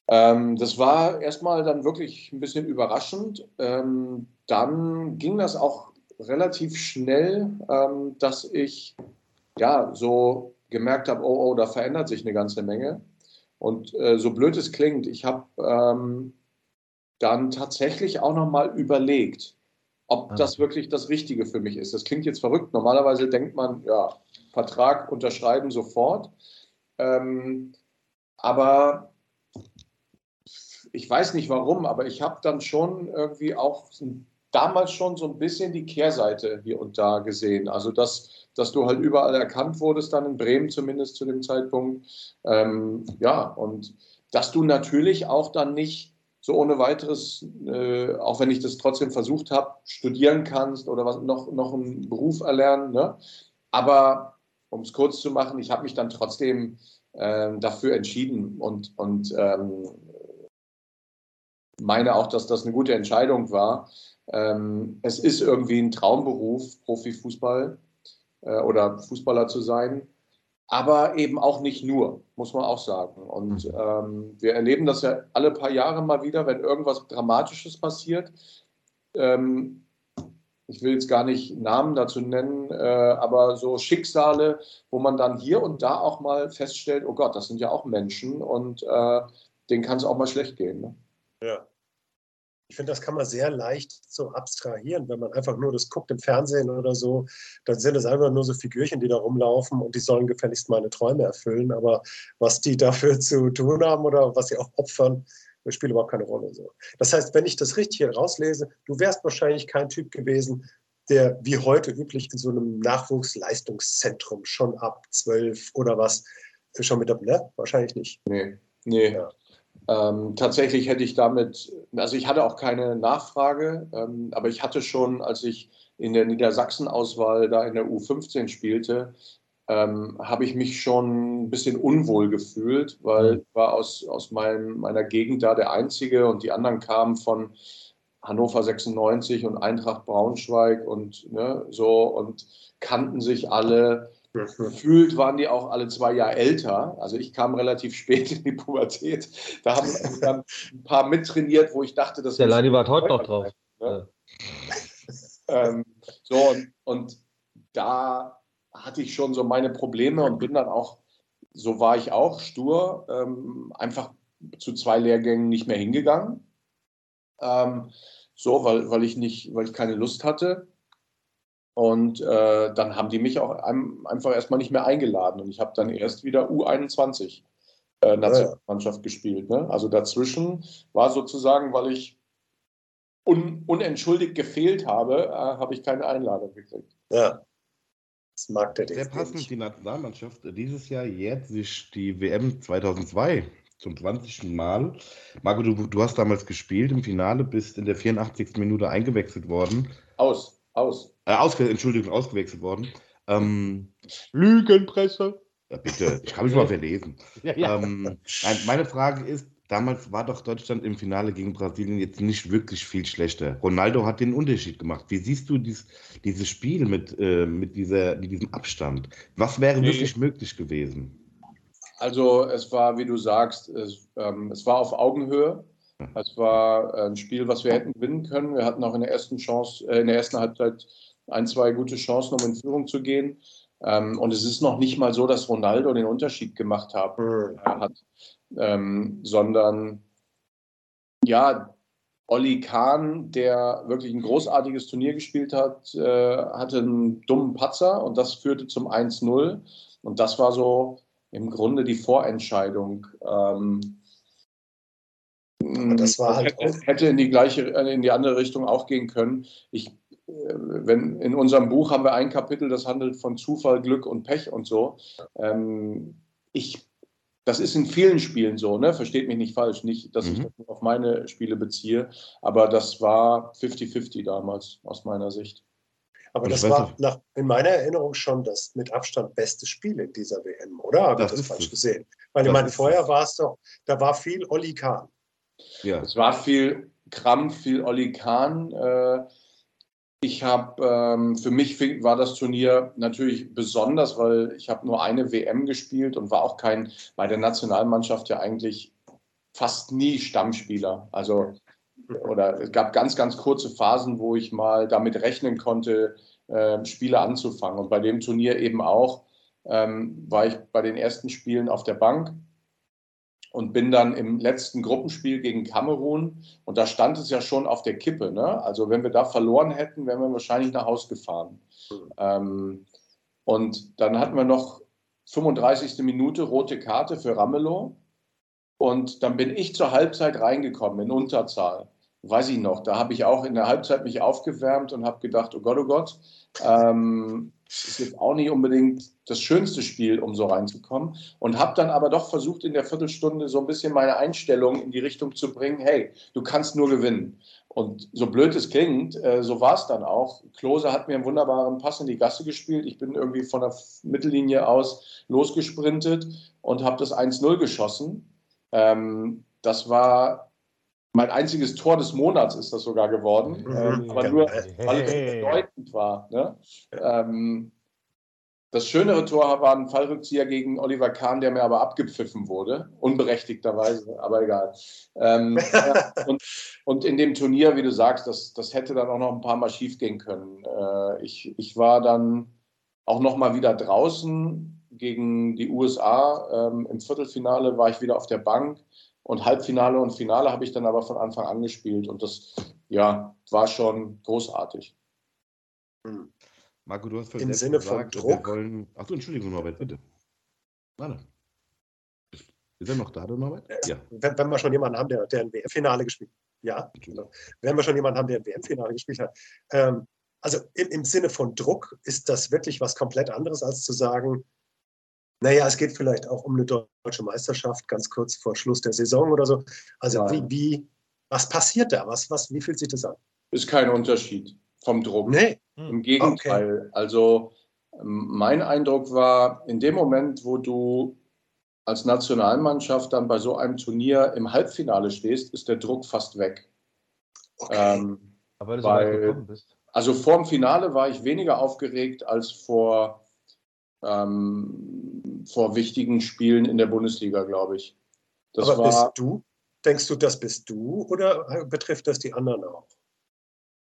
Ähm, das war erstmal dann wirklich ein bisschen überraschend. Ähm, dann ging das auch relativ schnell, ähm, dass ich ja so gemerkt habe, oh, oh, da verändert sich eine ganze Menge. Und äh, so blöd es klingt, ich habe ähm, dann tatsächlich auch nochmal überlegt, ob ah. das wirklich das Richtige für mich ist. Das klingt jetzt verrückt. Normalerweise denkt man, ja, Vertrag unterschreiben sofort. Ähm, aber ich weiß nicht warum, aber ich habe dann schon irgendwie auch damals schon so ein bisschen die Kehrseite hier und da gesehen. Also, dass, dass du halt überall erkannt wurdest, dann in Bremen zumindest zu dem Zeitpunkt. Ähm, ja, und dass du natürlich auch dann nicht so ohne weiteres, äh, auch wenn ich das trotzdem versucht habe, studieren kannst oder was, noch, noch einen Beruf erlernen. Ne? Aber um es kurz zu machen, ich habe mich dann trotzdem äh, dafür entschieden und, und ähm, meine auch, dass das eine gute Entscheidung war. Ähm, es ist irgendwie ein Traumberuf, Profifußball äh, oder Fußballer zu sein aber eben auch nicht nur, muss man auch sagen. Und mhm. ähm, wir erleben das ja alle paar Jahre mal wieder, wenn irgendwas Dramatisches passiert. Ähm, ich will jetzt gar nicht Namen dazu nennen, äh, aber so Schicksale, wo man dann hier und da auch mal feststellt, oh Gott, das sind ja auch Menschen und äh, denen kann es auch mal schlecht gehen. Ne? Ja. Ich finde, das kann man sehr leicht so abstrahieren, wenn man einfach nur das guckt im Fernsehen oder so. Dann sind es einfach nur so Figürchen, die da rumlaufen und die sollen gefälligst meine Träume erfüllen. Aber was die dafür zu tun haben oder was sie auch opfern, das spielt überhaupt keine Rolle. So. Das heißt, wenn ich das richtig hier rauslese, du wärst wahrscheinlich kein Typ gewesen, der wie heute üblich in so einem Nachwuchsleistungszentrum schon ab zwölf oder was schon mit dabei, ne? Wahrscheinlich nicht. Nee, nee. Ja. Ähm, tatsächlich hätte ich damit, also ich hatte auch keine Nachfrage, ähm, aber ich hatte schon, als ich in der Niedersachsen-Auswahl da in der U15 spielte, ähm, habe ich mich schon ein bisschen unwohl gefühlt, weil mhm. ich war aus, aus mein, meiner Gegend da der Einzige und die anderen kamen von Hannover 96 und Eintracht Braunschweig und ne, so und kannten sich alle. Gefühlt waren die auch alle zwei Jahre älter. Also ich kam relativ spät in die Pubertät. Da haben dann ein paar mittrainiert, wo ich dachte, dass. Der Lani war heute noch drauf. Ne? ähm, so, und, und da hatte ich schon so meine Probleme und bin dann auch, so war ich auch, stur, ähm, einfach zu zwei Lehrgängen nicht mehr hingegangen. Ähm, so, weil, weil ich nicht, weil ich keine Lust hatte. Und äh, dann haben die mich auch einfach erstmal nicht mehr eingeladen. Und ich habe dann erst wieder U21 äh, Nationalmannschaft ja. gespielt. Ne? Also dazwischen war sozusagen, weil ich un unentschuldigt gefehlt habe, äh, habe ich keine Einladung gekriegt. Ja. Das mag der Sehr passend, die Nationalmannschaft. Dieses Jahr jährt sich die WM 2002 zum 20. Mal. Marco, du, du hast damals gespielt im Finale, bist in der 84. Minute eingewechselt worden. Aus. Aus. Äh, ausge Entschuldigung, ausgewechselt worden. Ähm, Lügenpresse. Ja, bitte, ich habe mich mal verlesen. ja, ja. Ähm, meine Frage ist, damals war doch Deutschland im Finale gegen Brasilien jetzt nicht wirklich viel schlechter. Ronaldo hat den Unterschied gemacht. Wie siehst du dies, dieses Spiel mit, äh, mit, dieser, mit diesem Abstand? Was wäre nee. wirklich möglich gewesen? Also es war, wie du sagst, es, ähm, es war auf Augenhöhe. Es war ein Spiel, was wir hätten gewinnen können. Wir hatten auch in der ersten Chance, äh, in der ersten Halbzeit ein, zwei gute Chancen, um in Führung zu gehen. Ähm, und es ist noch nicht mal so, dass Ronaldo den Unterschied gemacht hat, äh, hat ähm, sondern ja, Olli Kahn, der wirklich ein großartiges Turnier gespielt hat, äh, hatte einen dummen Patzer und das führte zum 1-0. Und das war so im Grunde die Vorentscheidung. Ähm, das war halt hätte, hätte in die gleiche, äh, in die andere Richtung auch gehen können. Ich, wenn in unserem Buch haben wir ein Kapitel, das handelt von Zufall, Glück und Pech und so. Ähm, ich, das ist in vielen Spielen so, ne? Versteht mich nicht falsch, nicht, dass mhm. ich das auf meine Spiele beziehe, aber das war 50-50 damals aus meiner Sicht. Aber das war nach, in meiner Erinnerung schon das mit Abstand beste Spiel in dieser WM, oder? Habe ich das falsch es. gesehen? Weil ich meine, vorher war es doch, da war viel Olli Kahn. Ja. Es war viel Krampf, viel Olli Kahn. Äh, ich habe, ähm, für mich war das Turnier natürlich besonders, weil ich habe nur eine WM gespielt und war auch kein, bei der Nationalmannschaft ja eigentlich fast nie Stammspieler. Also, oder es gab ganz, ganz kurze Phasen, wo ich mal damit rechnen konnte, äh, Spiele anzufangen. Und bei dem Turnier eben auch ähm, war ich bei den ersten Spielen auf der Bank und bin dann im letzten Gruppenspiel gegen Kamerun und da stand es ja schon auf der Kippe. Ne? Also wenn wir da verloren hätten, wären wir wahrscheinlich nach Hause gefahren. Mhm. Ähm, und dann hatten wir noch 35. Minute rote Karte für Ramelow. Und dann bin ich zur Halbzeit reingekommen in Unterzahl. Weiß ich noch, da habe ich auch in der Halbzeit mich aufgewärmt und habe gedacht, oh Gott, oh Gott, ähm, ist jetzt auch nicht unbedingt das schönste Spiel, um so reinzukommen. Und habe dann aber doch versucht, in der Viertelstunde so ein bisschen meine Einstellung in die Richtung zu bringen, hey, du kannst nur gewinnen. Und so blöd es klingt, äh, so war es dann auch. Klose hat mir einen wunderbaren Pass in die Gasse gespielt. Ich bin irgendwie von der Mittellinie aus losgesprintet und habe das 1-0 geschossen. Ähm, das war mein einziges Tor des Monats, ist das sogar geworden. Mhm. Ähm, aber nur, weil es bedeutend war. Ne? Ähm, das schönere Tor war ein Fallrückzieher gegen Oliver Kahn, der mir aber abgepfiffen wurde, unberechtigterweise, aber egal. Ähm, und, und, in dem Turnier, wie du sagst, das, das hätte dann auch noch ein paar Mal schief gehen können. Äh, ich, ich war dann auch noch mal wieder draußen gegen die USA. Ähm, Im Viertelfinale war ich wieder auf der Bank und Halbfinale und Finale habe ich dann aber von Anfang an gespielt und das ja, war schon großartig. Hm. Marco, du hast Im Sinne gesagt, von Druck. Wollen... Achso, Entschuldigung, Norbert, bitte. Warte. Ist er noch da, der Norbert? Äh, ja. Wenn, wenn, wir schon jemanden haben, der, der ein WM-Finale gespielt hat. Ja, genau. Wenn wir schon jemanden haben, der ein WM-Finale gespielt hat. Ähm, also im, im Sinne von Druck ist das wirklich was komplett anderes, als zu sagen, naja, es geht vielleicht auch um eine deutsche Meisterschaft, ganz kurz vor Schluss der Saison oder so. Also ja. wie, wie, was passiert da? Was, was, wie fühlt sich das an? Ist kein Unterschied vom Druck. Nee. Hm. Im Gegenteil. Okay. Also ähm, mein Eindruck war, in dem Moment, wo du als Nationalmannschaft dann bei so einem Turnier im Halbfinale stehst, ist der Druck fast weg. Okay. Ähm, Aber weil, du gekommen bist. Also vor dem Finale war ich weniger aufgeregt als vor, ähm, vor wichtigen Spielen in der Bundesliga, glaube ich. Das Aber war, bist du? Denkst du, das bist du oder betrifft das die anderen auch?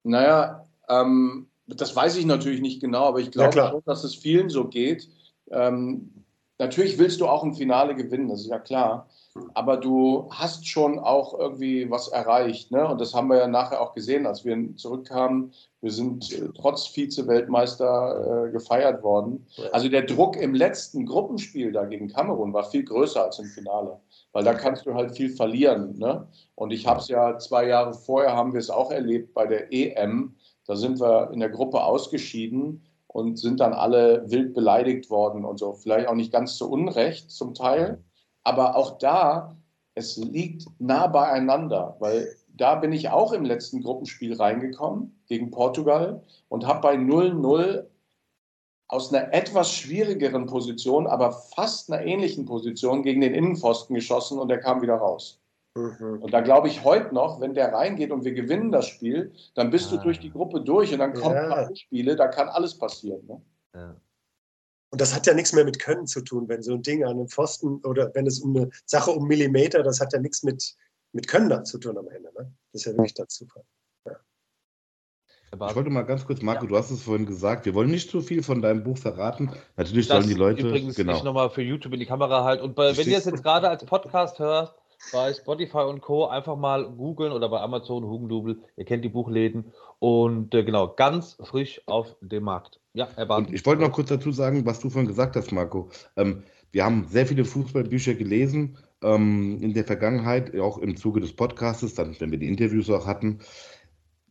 Naja, ähm, das weiß ich natürlich nicht genau, aber ich glaube schon, dass es vielen so geht. Ähm, natürlich willst du auch ein Finale gewinnen, das ist ja klar. Aber du hast schon auch irgendwie was erreicht. Ne? Und das haben wir ja nachher auch gesehen, als wir zurückkamen. Wir sind äh, trotz Vize-Weltmeister äh, gefeiert worden. Also der Druck im letzten Gruppenspiel da gegen Kamerun war viel größer als im Finale. Weil da kannst du halt viel verlieren. Ne? Und ich habe es ja zwei Jahre vorher, haben wir es auch erlebt bei der EM da sind wir in der Gruppe ausgeschieden und sind dann alle wild beleidigt worden und so. Vielleicht auch nicht ganz zu Unrecht zum Teil, aber auch da, es liegt nah beieinander, weil da bin ich auch im letzten Gruppenspiel reingekommen gegen Portugal und habe bei 0-0 aus einer etwas schwierigeren Position, aber fast einer ähnlichen Position gegen den Innenpfosten geschossen und der kam wieder raus. Mhm. Und da glaube ich heute noch, wenn der reingeht und wir gewinnen das Spiel, dann bist ah. du durch die Gruppe durch und dann kommen ja. Spiele, da kann alles passieren. Ne? Ja. Und das hat ja nichts mehr mit Können zu tun, wenn so ein Ding an einem Pfosten oder wenn es um eine Sache um Millimeter, das hat ja nichts mit, mit Können dann zu tun am Ende. Ne? Das ist ja wirklich dazu. Ja. Ich wollte mal ganz kurz, Marco, ja. du hast es vorhin gesagt, wir wollen nicht zu viel von deinem Buch verraten. Natürlich das sollen die Leute. Übrigens genau. ich nochmal für YouTube in die Kamera halten. Und bei, wenn ihr es jetzt gerade als Podcast hört, bei Spotify und Co. einfach mal googeln oder bei Amazon Hugendubel. Ihr kennt die Buchläden und äh, genau, ganz frisch auf dem Markt. Ja, Herr Barth. Ich wollte noch kurz dazu sagen, was du vorhin gesagt hast, Marco. Ähm, wir haben sehr viele Fußballbücher gelesen ähm, in der Vergangenheit, auch im Zuge des Podcasts, dann, wenn wir die Interviews auch hatten.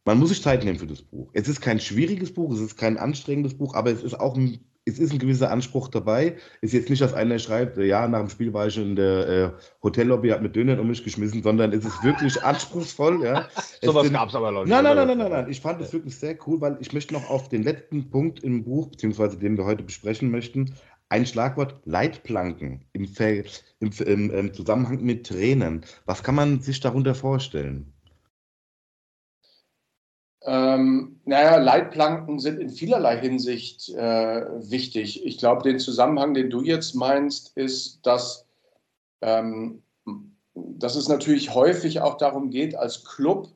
Man muss sich Zeit nehmen für das Buch. Es ist kein schwieriges Buch, es ist kein anstrengendes Buch, aber es ist auch ein es ist ein gewisser Anspruch dabei. Ist jetzt nicht, dass einer schreibt, äh, ja, nach dem Spiel war ich in der äh, Hotellobby, hat mit Döner um mich geschmissen, sondern es ist wirklich anspruchsvoll. Ja. so was gab es aber Leute. Nein, nein, nein, nein, nein, nein. Ich fand es wirklich sehr cool, weil ich möchte noch auf den letzten Punkt im Buch, beziehungsweise den wir heute besprechen möchten, ein Schlagwort Leitplanken im, im, im, im Zusammenhang mit Tränen. Was kann man sich darunter vorstellen? Ähm, naja, Leitplanken sind in vielerlei Hinsicht äh, wichtig. Ich glaube, den Zusammenhang, den du jetzt meinst, ist, dass, ähm, dass es natürlich häufig auch darum geht, als Club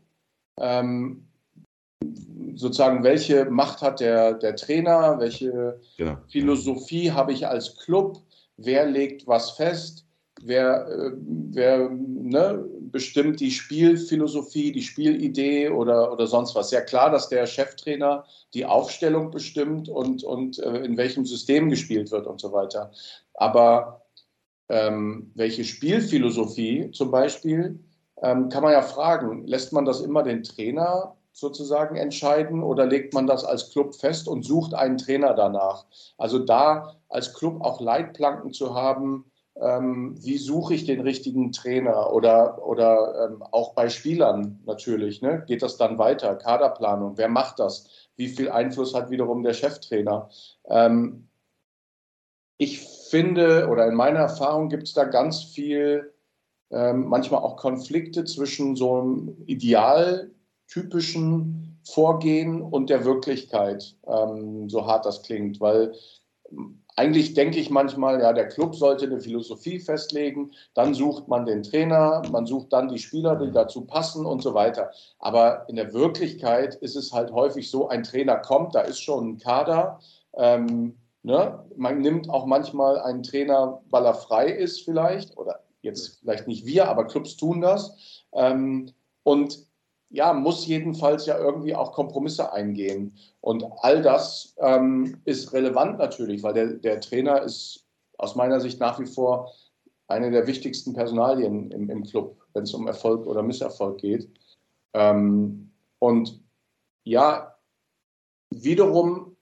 ähm, sozusagen, welche Macht hat der, der Trainer, welche genau. Philosophie habe ich als Club, wer legt was fest, wer, äh, wer ne, bestimmt die Spielphilosophie, die Spielidee oder, oder sonst was. Ja klar, dass der Cheftrainer die Aufstellung bestimmt und, und äh, in welchem System gespielt wird und so weiter. Aber ähm, welche Spielphilosophie zum Beispiel, ähm, kann man ja fragen, lässt man das immer den Trainer sozusagen entscheiden oder legt man das als Club fest und sucht einen Trainer danach? Also da als Club auch Leitplanken zu haben, ähm, wie suche ich den richtigen Trainer oder, oder ähm, auch bei Spielern natürlich, ne? geht das dann weiter? Kaderplanung, wer macht das? Wie viel Einfluss hat wiederum der Cheftrainer? Ähm, ich finde oder in meiner Erfahrung gibt es da ganz viel, ähm, manchmal auch Konflikte zwischen so einem idealtypischen Vorgehen und der Wirklichkeit, ähm, so hart das klingt, weil eigentlich denke ich manchmal, ja, der Club sollte eine Philosophie festlegen, dann sucht man den Trainer, man sucht dann die Spieler, die dazu passen und so weiter. Aber in der Wirklichkeit ist es halt häufig so, ein Trainer kommt, da ist schon ein Kader. Ähm, ne? Man nimmt auch manchmal einen Trainer, weil er frei ist vielleicht, oder jetzt vielleicht nicht wir, aber Clubs tun das. Ähm, und ja, muss jedenfalls ja irgendwie auch Kompromisse eingehen. Und all das ähm, ist relevant natürlich, weil der, der Trainer ist aus meiner Sicht nach wie vor eine der wichtigsten Personalien im, im Club, wenn es um Erfolg oder Misserfolg geht. Ähm, und ja, wiederum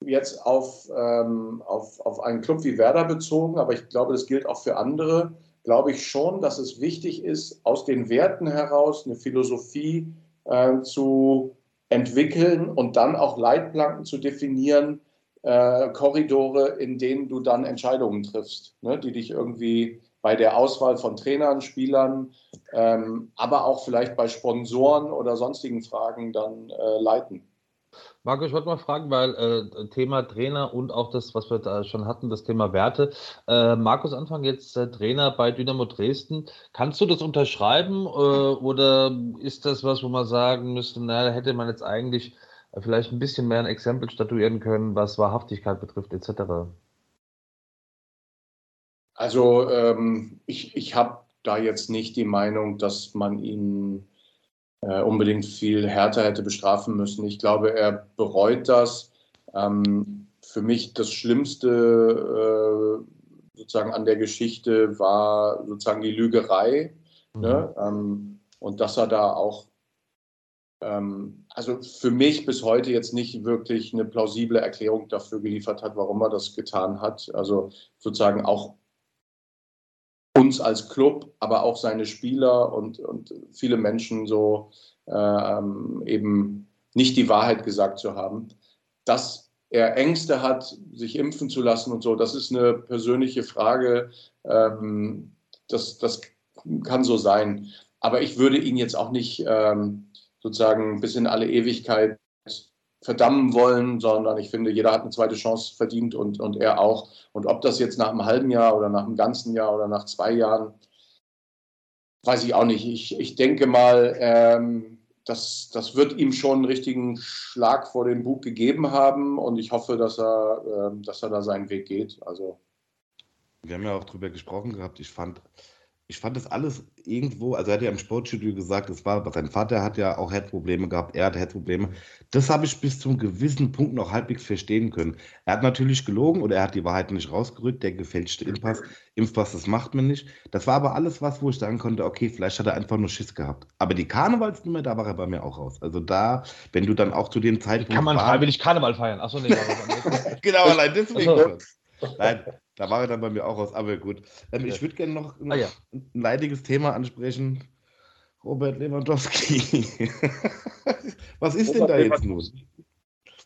jetzt auf, ähm, auf, auf einen Club wie Werder bezogen, aber ich glaube, das gilt auch für andere glaube ich schon, dass es wichtig ist, aus den Werten heraus eine Philosophie äh, zu entwickeln und dann auch Leitplanken zu definieren, äh, Korridore, in denen du dann Entscheidungen triffst, ne, die dich irgendwie bei der Auswahl von Trainern, Spielern, ähm, aber auch vielleicht bei Sponsoren oder sonstigen Fragen dann äh, leiten. Marco, ich wollte mal fragen, weil äh, Thema Trainer und auch das, was wir da schon hatten, das Thema Werte. Äh, Markus Anfang jetzt äh, Trainer bei Dynamo Dresden. Kannst du das unterschreiben äh, oder ist das was, wo man sagen müsste, naja, da hätte man jetzt eigentlich vielleicht ein bisschen mehr ein Exempel statuieren können, was Wahrhaftigkeit betrifft, etc.? Also ähm, ich, ich habe da jetzt nicht die Meinung, dass man ihn äh, unbedingt viel härter hätte bestrafen müssen. Ich glaube, er bereut das. Ähm, für mich das Schlimmste äh, sozusagen an der Geschichte war sozusagen die Lügerei. Mhm. Ne? Ähm, und dass er da auch, ähm, also für mich bis heute jetzt nicht wirklich eine plausible Erklärung dafür geliefert hat, warum er das getan hat. Also sozusagen auch uns als Club, aber auch seine Spieler und, und viele Menschen so ähm, eben nicht die Wahrheit gesagt zu haben. Dass er Ängste hat, sich impfen zu lassen und so, das ist eine persönliche Frage. Ähm, das, das kann so sein. Aber ich würde ihn jetzt auch nicht ähm, sozusagen bis in alle Ewigkeit verdammen wollen, sondern ich finde, jeder hat eine zweite Chance verdient und, und er auch. Und ob das jetzt nach einem halben Jahr oder nach einem ganzen Jahr oder nach zwei Jahren, weiß ich auch nicht. Ich, ich denke mal, ähm, das, das wird ihm schon einen richtigen Schlag vor den Bug gegeben haben und ich hoffe, dass er, äh, dass er da seinen Weg geht. Also. Wir haben ja auch drüber gesprochen gehabt. Ich fand, ich fand das alles irgendwo, also er hat ja im Sportstudio gesagt, es war, sein Vater hat ja auch Herzprobleme gehabt, er hat Herzprobleme. Das habe ich bis zu einem gewissen Punkt noch halbwegs verstehen können. Er hat natürlich gelogen oder er hat die Wahrheit nicht rausgerückt, der gefälschte Impfpass, Impfpass, das macht man nicht. Das war aber alles was, wo ich sagen konnte, okay, vielleicht hat er einfach nur Schiss gehabt. Aber die Karnevalsnummer, da war er bei mir auch raus. Also da, wenn du dann auch zu dem Zeitpunkt. Kann man freiwillig Karneval feiern? Achso, nee, genau, allein deswegen schon. Nein, da war er dann bei mir auch aus, aber gut. Ähm, ich würde gerne noch, noch ah, ja. ein leidiges Thema ansprechen. Robert Lewandowski. Was ist Robert denn da jetzt nun?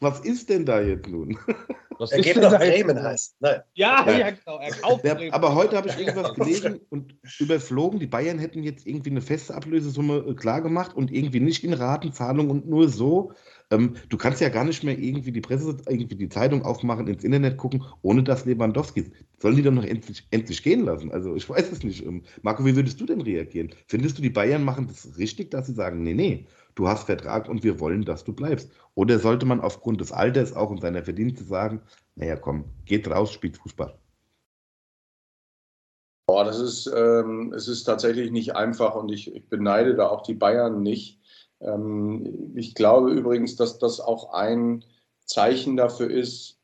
Was ist denn da jetzt nun? Was er geht nach Bremen heißt. Nein. Ja, ja, genau. Er kauft ja, aber heute habe ich irgendwas gelesen und überflogen, die Bayern hätten jetzt irgendwie eine feste Ablösesumme äh, klargemacht und irgendwie nicht in Ratenzahlung und nur so ähm, du kannst ja gar nicht mehr irgendwie die Presse, irgendwie die Zeitung aufmachen, ins Internet gucken, ohne dass Lewandowski. Sollen die doch noch endlich, endlich gehen lassen? Also ich weiß es nicht. Ähm, Marco, wie würdest du denn reagieren? Findest du, die Bayern machen das richtig, dass sie sagen, nee, nee, du hast Vertrag und wir wollen, dass du bleibst? Oder sollte man aufgrund des Alters auch und seiner Verdienste sagen, naja, komm, geht raus, spielt Fußball? Boah, das ist, ähm, es ist tatsächlich nicht einfach und ich, ich beneide da auch die Bayern nicht. Ähm, ich glaube übrigens, dass das auch ein Zeichen dafür ist,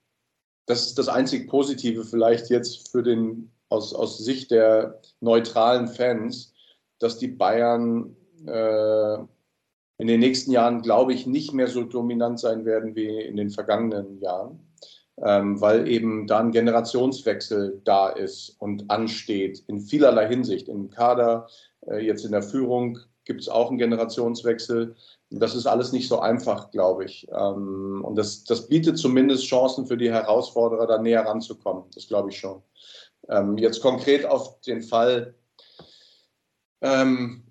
das ist das einzig Positive vielleicht jetzt für den aus, aus Sicht der neutralen Fans, dass die Bayern äh, in den nächsten Jahren, glaube ich, nicht mehr so dominant sein werden wie in den vergangenen Jahren, ähm, weil eben da ein Generationswechsel da ist und ansteht in vielerlei Hinsicht. Im Kader, äh, jetzt in der Führung gibt es auch einen Generationswechsel. Das ist alles nicht so einfach, glaube ich. Ähm, und das, das bietet zumindest Chancen für die Herausforderer, da näher ranzukommen. Das glaube ich schon. Ähm, jetzt konkret auf den Fall. Ähm,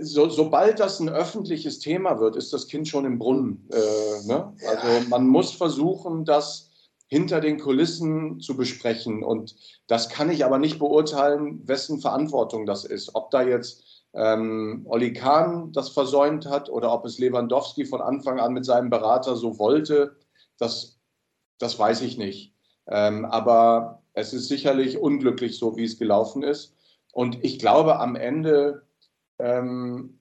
so, sobald das ein öffentliches Thema wird, ist das Kind schon im Brunnen. Äh, ne? Also man muss versuchen, das hinter den Kulissen zu besprechen. Und das kann ich aber nicht beurteilen, wessen Verantwortung das ist. Ob da jetzt ähm, Olli Kahn das versäumt hat oder ob es Lewandowski von Anfang an mit seinem Berater so wollte, das, das weiß ich nicht. Ähm, aber es ist sicherlich unglücklich so, wie es gelaufen ist. Und ich glaube, am Ende, ähm,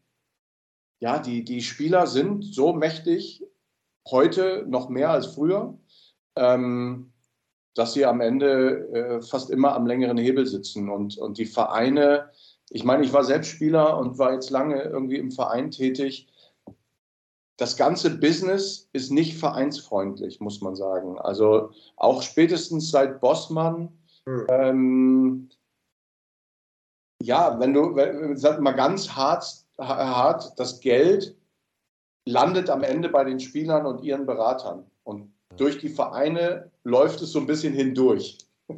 ja, die, die Spieler sind so mächtig, heute noch mehr als früher, ähm, dass sie am Ende äh, fast immer am längeren Hebel sitzen. Und, und die Vereine, ich meine, ich war selbst Spieler und war jetzt lange irgendwie im Verein tätig. Das ganze Business ist nicht vereinsfreundlich, muss man sagen. Also auch spätestens seit Bossmann. Hm. Ähm, ja, wenn du, wenn, sag mal ganz hart, hart, das Geld landet am Ende bei den Spielern und ihren Beratern. Und durch die Vereine läuft es so ein bisschen hindurch.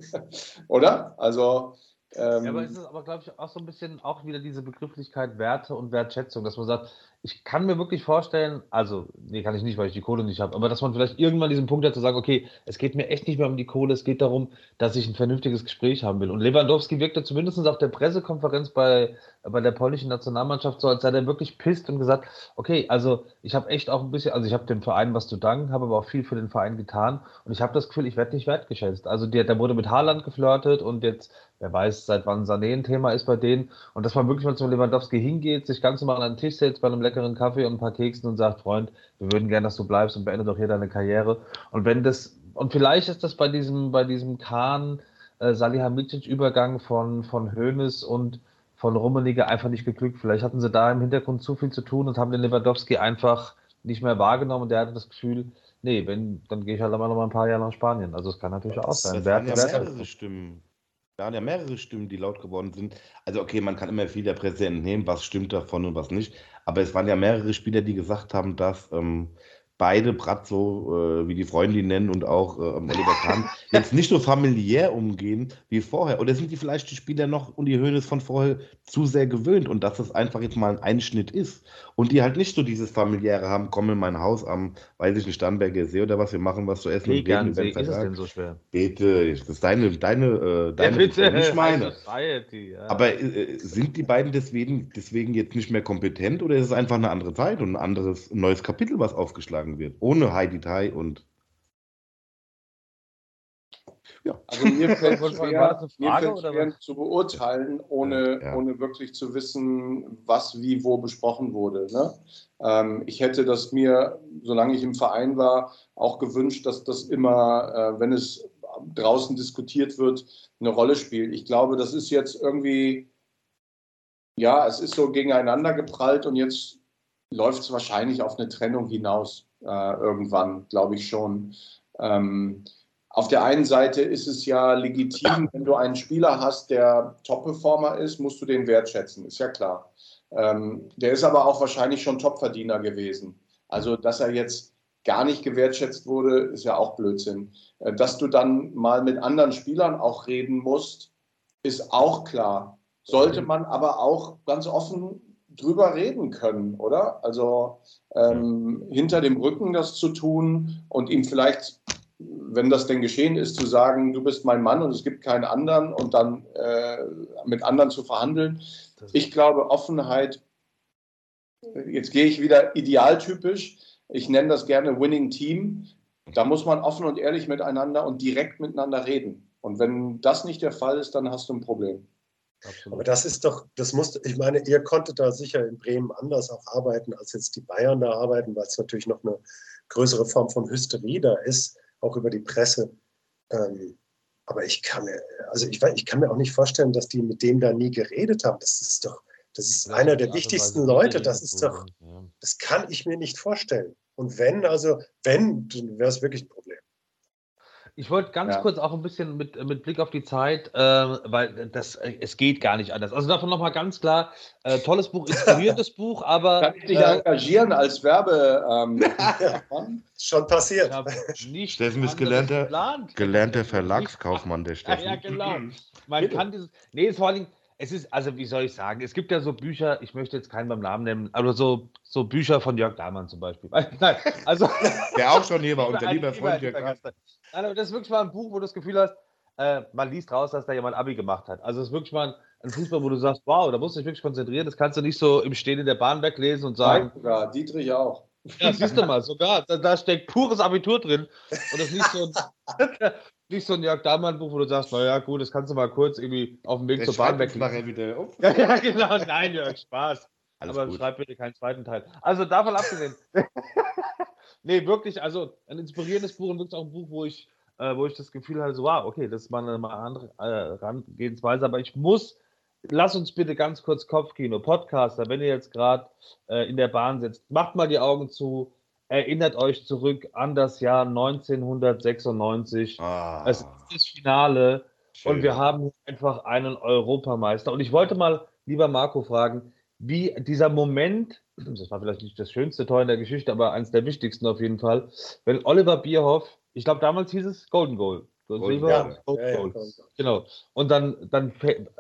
Oder? Also ähm, ja, aber ist es aber, glaube ich, auch so ein bisschen auch wieder diese Begrifflichkeit Werte und Wertschätzung, dass man sagt, ich kann mir wirklich vorstellen, also, nee, kann ich nicht, weil ich die Kohle nicht habe, aber dass man vielleicht irgendwann diesen Punkt hat zu sagen, okay, es geht mir echt nicht mehr um die Kohle, es geht darum, dass ich ein vernünftiges Gespräch haben will. Und Lewandowski wirkte zumindest auf der Pressekonferenz bei, bei der polnischen Nationalmannschaft so, als sei er wirklich pisst und gesagt, okay, also ich habe echt auch ein bisschen, also ich habe dem Verein was zu danken, habe aber auch viel für den Verein getan und ich habe das Gefühl, ich werde nicht wertgeschätzt. Also der, der wurde mit Haaland geflirtet und jetzt, wer weiß, seit wann Sané ein Thema ist bei denen und dass man wirklich mal zum Lewandowski hingeht, sich ganz normal an den Tisch setzt bei einem leckeren Kaffee und ein paar Keksen und sagt, Freund, wir würden gerne, dass du bleibst und beende doch hier deine Karriere. Und wenn das, und vielleicht ist das bei diesem, bei diesem Kahn, äh, Salihamidzic-Übergang von, von Hoeneß und von Rummenigge einfach nicht geglückt. Vielleicht hatten sie da im Hintergrund zu viel zu tun und haben den Lewandowski einfach nicht mehr wahrgenommen und der hatte das Gefühl, nee, wenn, dann gehe ich halt einmal noch mal ein paar Jahre nach Spanien. Also es kann natürlich auch sein. Das waren ja mehrere Stimmen. Da waren ja mehrere Stimmen, die laut geworden sind. Also okay, man kann immer viel der Presse entnehmen, was stimmt davon und was nicht. Aber es waren ja mehrere Spieler, die gesagt haben, dass ähm, beide Bratzo, äh, wie die Freunde ihn nennen, und auch äh, Oliver Kahn, jetzt nicht so familiär umgehen wie vorher. Oder sind die vielleicht die Spieler noch und die Höhnes von vorher zu sehr gewöhnt und dass das einfach jetzt mal ein Einschnitt ist und die halt nicht so dieses familiäre haben, komm in mein Haus am, weiß ich nicht, Starnberger See oder was, wir machen was zu essen. Wie gern See ist es denn so schwer? Bitte, das ist deine, deine, äh, deine, ja, bitte, nicht meine. Society, ja. Aber äh, sind die beiden deswegen, deswegen jetzt nicht mehr kompetent oder ist es einfach eine andere Zeit und ein anderes, ein neues Kapitel, was aufgeschlagen wird, ohne Heidi Tai und ja. Also mir fällt es schwer, mir fällt schwer zu beurteilen, ohne, ja. ohne wirklich zu wissen, was wie wo besprochen wurde. Ne? Ähm, ich hätte das mir, solange ich im Verein war, auch gewünscht, dass das immer, äh, wenn es draußen diskutiert wird, eine Rolle spielt. Ich glaube, das ist jetzt irgendwie, ja, es ist so gegeneinander geprallt und jetzt läuft es wahrscheinlich auf eine Trennung hinaus äh, irgendwann, glaube ich schon. Ähm, auf der einen Seite ist es ja legitim, wenn du einen Spieler hast, der Top-Performer ist, musst du den wertschätzen, ist ja klar. Ähm, der ist aber auch wahrscheinlich schon Topverdiener gewesen. Also, dass er jetzt gar nicht gewertschätzt wurde, ist ja auch Blödsinn. Äh, dass du dann mal mit anderen Spielern auch reden musst, ist auch klar. Sollte man aber auch ganz offen drüber reden können, oder? Also ähm, hinter dem Rücken das zu tun und ihm vielleicht wenn das denn geschehen ist, zu sagen, du bist mein Mann und es gibt keinen anderen und dann äh, mit anderen zu verhandeln. Ich glaube, Offenheit, jetzt gehe ich wieder idealtypisch, ich nenne das gerne Winning Team. Da muss man offen und ehrlich miteinander und direkt miteinander reden. Und wenn das nicht der Fall ist, dann hast du ein Problem. Absolut. Aber das ist doch, das muss, ich meine, ihr konntet da sicher in Bremen anders auch arbeiten, als jetzt die Bayern da arbeiten, weil es natürlich noch eine größere Form von Hysterie da ist auch über die Presse. Ähm, aber ich kann mir, also ich, ich kann mir auch nicht vorstellen, dass die mit dem da nie geredet haben. Das ist doch, das ist ja, einer der wichtigsten Leute. Das ist doch, das kann ich mir nicht vorstellen. Und wenn, also wenn, dann wäre es wirklich ein Problem. Ich wollte ganz ja. kurz auch ein bisschen mit, mit Blick auf die Zeit, äh, weil das, es geht gar nicht anders. Also davon nochmal ganz klar, äh, tolles Buch, inspirierendes Buch, aber. Kann ich dich äh, engagieren als Werbe? Ähm, Schon passiert. Nicht Steffen ist gelernter, gelernter Verlagskaufmann, der Steffen. Ja, ja genau. Man kann dieses. Nee, vor allem es ist, also wie soll ich sagen, es gibt ja so Bücher, ich möchte jetzt keinen beim Namen nennen, aber so, so Bücher von Jörg Dahlmann zum Beispiel. Nein, also. Der auch schon hier war, unser lieber Freund Jörg Dahlmann. Also, das ist wirklich mal ein Buch, wo du das Gefühl hast, äh, man liest raus, dass da jemand Abi gemacht hat. Also es ist wirklich mal ein, ein Fußball, wo du sagst, wow, da musst du dich wirklich konzentrieren. Das kannst du nicht so im Stehen in der Bahn weglesen und sagen. Nein, sogar, Dietrich auch. Ja, siehst du mal, sogar. Da, da steckt pures Abitur drin. Und das ist nicht so ein, nicht so ein Jörg Dahlmann-Buch, wo du sagst, naja, gut, das kannst du mal kurz irgendwie auf dem Weg der zur Bahn weglesen. wieder auf. Ja, ja, genau. Nein, Jörg, Spaß. Alles Aber gut. schreib bitte keinen zweiten Teil. Also davon abgesehen. nee, wirklich, also ein inspirierendes Buch und wirklich auch ein Buch, wo ich äh, wo ich das Gefühl hatte, so, wow, okay, das ist mal eine andere äh, Herangehensweise, aber ich muss, lass uns bitte ganz kurz Kopfkino, Podcaster, wenn ihr jetzt gerade äh, in der Bahn sitzt, macht mal die Augen zu, erinnert euch zurück an das Jahr 1996. Ah, es ist das Finale schön. und wir haben einfach einen Europameister. Und ich wollte mal, lieber Marco, fragen, wie dieser Moment, das war vielleicht nicht das schönste Tor in der Geschichte, aber eines der wichtigsten auf jeden Fall, wenn Oliver Bierhoff ich glaube, damals hieß es Golden Goal. Silber, ja, Golden ja, Goal. Ja, genau. Und dann, dann,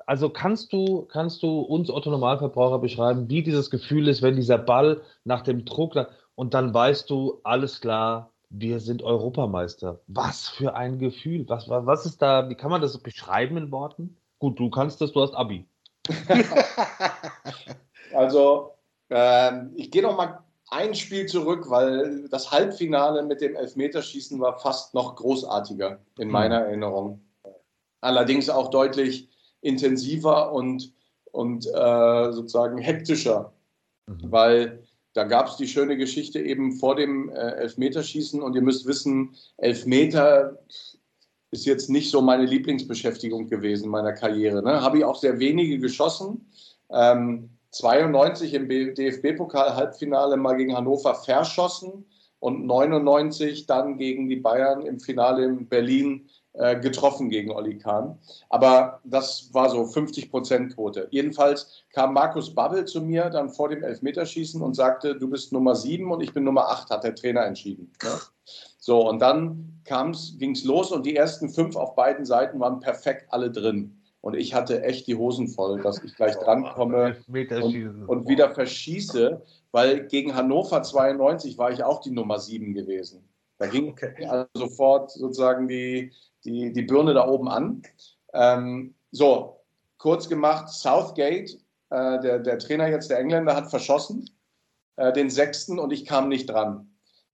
also kannst du, kannst du uns Otto Normalverbraucher beschreiben, wie dieses Gefühl ist, wenn dieser Ball nach dem Druck und dann weißt du, alles klar, wir sind Europameister. Was für ein Gefühl. Was, was ist da, wie kann man das beschreiben in Worten? Gut, du kannst das, du hast Abi. also, äh, ich gehe noch mal ein Spiel zurück, weil das Halbfinale mit dem Elfmeterschießen war fast noch großartiger in mhm. meiner Erinnerung. Allerdings auch deutlich intensiver und, und äh, sozusagen hektischer, mhm. weil da gab es die schöne Geschichte eben vor dem äh, Elfmeterschießen und ihr müsst wissen, Elfmeter ist jetzt nicht so meine Lieblingsbeschäftigung gewesen in meiner Karriere. Ne? Habe ich auch sehr wenige geschossen. Ähm, 92 im DFB-Pokal-Halbfinale mal gegen Hannover verschossen und 99 dann gegen die Bayern im Finale in Berlin äh, getroffen gegen Olli Kahn. Aber das war so 50 Prozent Quote. Jedenfalls kam Markus Babbel zu mir dann vor dem Elfmeterschießen und sagte, du bist Nummer 7 und ich bin Nummer 8, hat der Trainer entschieden. Ne? So, und dann ging es los und die ersten fünf auf beiden Seiten waren perfekt alle drin. Und ich hatte echt die Hosen voll, dass ich gleich drankomme und, und wieder verschieße, weil gegen Hannover 92 war ich auch die Nummer 7 gewesen. Da ging okay. also sofort sozusagen die, die, die Birne da oben an. Ähm, so, kurz gemacht, Southgate, äh, der, der Trainer jetzt, der Engländer, hat verschossen, äh, den sechsten, und ich kam nicht dran.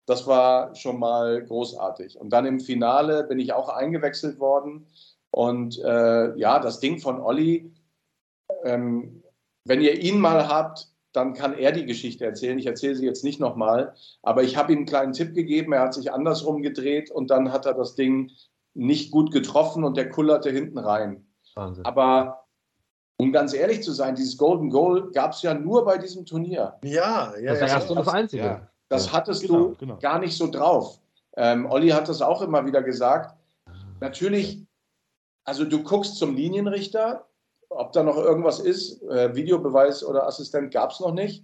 Das war schon mal großartig. Und dann im Finale bin ich auch eingewechselt worden. Und äh, ja, das Ding von Olli, ähm, wenn ihr ihn mal habt, dann kann er die Geschichte erzählen. Ich erzähle sie jetzt nicht nochmal, aber ich habe ihm einen kleinen Tipp gegeben. Er hat sich andersrum gedreht und dann hat er das Ding nicht gut getroffen und der kullerte hinten rein. Wahnsinn. Aber um ganz ehrlich zu sein, dieses Golden Goal gab es ja nur bei diesem Turnier. Ja, ja, das, ja, das, das einzige. Ja. Das hattest genau, du genau. gar nicht so drauf. Ähm, Olli hat das auch immer wieder gesagt. Natürlich also du guckst zum Linienrichter, ob da noch irgendwas ist, äh, Videobeweis oder Assistent gab es noch nicht.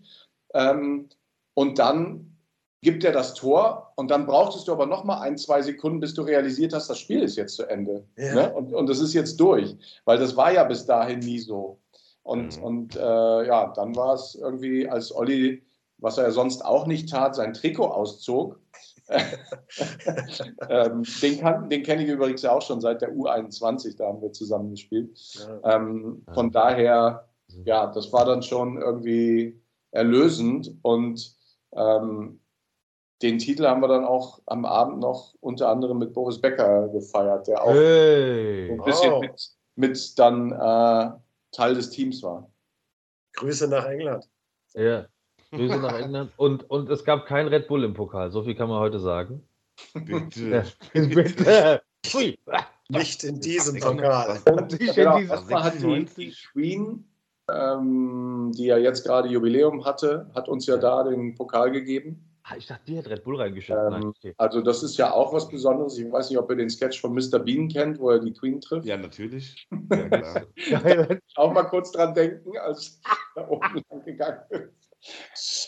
Ähm, und dann gibt er das Tor und dann brauchtest du aber noch mal ein, zwei Sekunden, bis du realisiert hast, das Spiel ist jetzt zu Ende. Ja. Ne? Und, und das ist jetzt durch, weil das war ja bis dahin nie so. Und, mhm. und äh, ja, dann war es irgendwie, als Olli, was er sonst auch nicht tat, sein Trikot auszog ähm, den, den kenne ich übrigens ja auch schon seit der U21, da haben wir zusammen gespielt. Ähm, von daher, ja, das war dann schon irgendwie erlösend und ähm, den Titel haben wir dann auch am Abend noch unter anderem mit Boris Becker gefeiert, der auch hey. ein bisschen oh. mit, mit, dann äh, Teil des Teams war. Grüße nach England. Ja. Grüße nach England. Und, und es gab kein Red Bull im Pokal, so viel kann man heute sagen. Bitte. Nicht in diesem Pokal. Und genau, erstmal hat die, die Queen, ähm, die ja jetzt gerade Jubiläum hatte, hat uns ja da den Pokal gegeben. Ah, ich dachte, die hat Red Bull reingeschickt. Ähm, also das ist ja auch was Besonderes. Ich weiß nicht, ob ihr den Sketch von Mr. Bean kennt, wo er die Queen trifft. Ja, natürlich. Ja, klar. auch mal kurz dran denken, als da oben lang gegangen ist.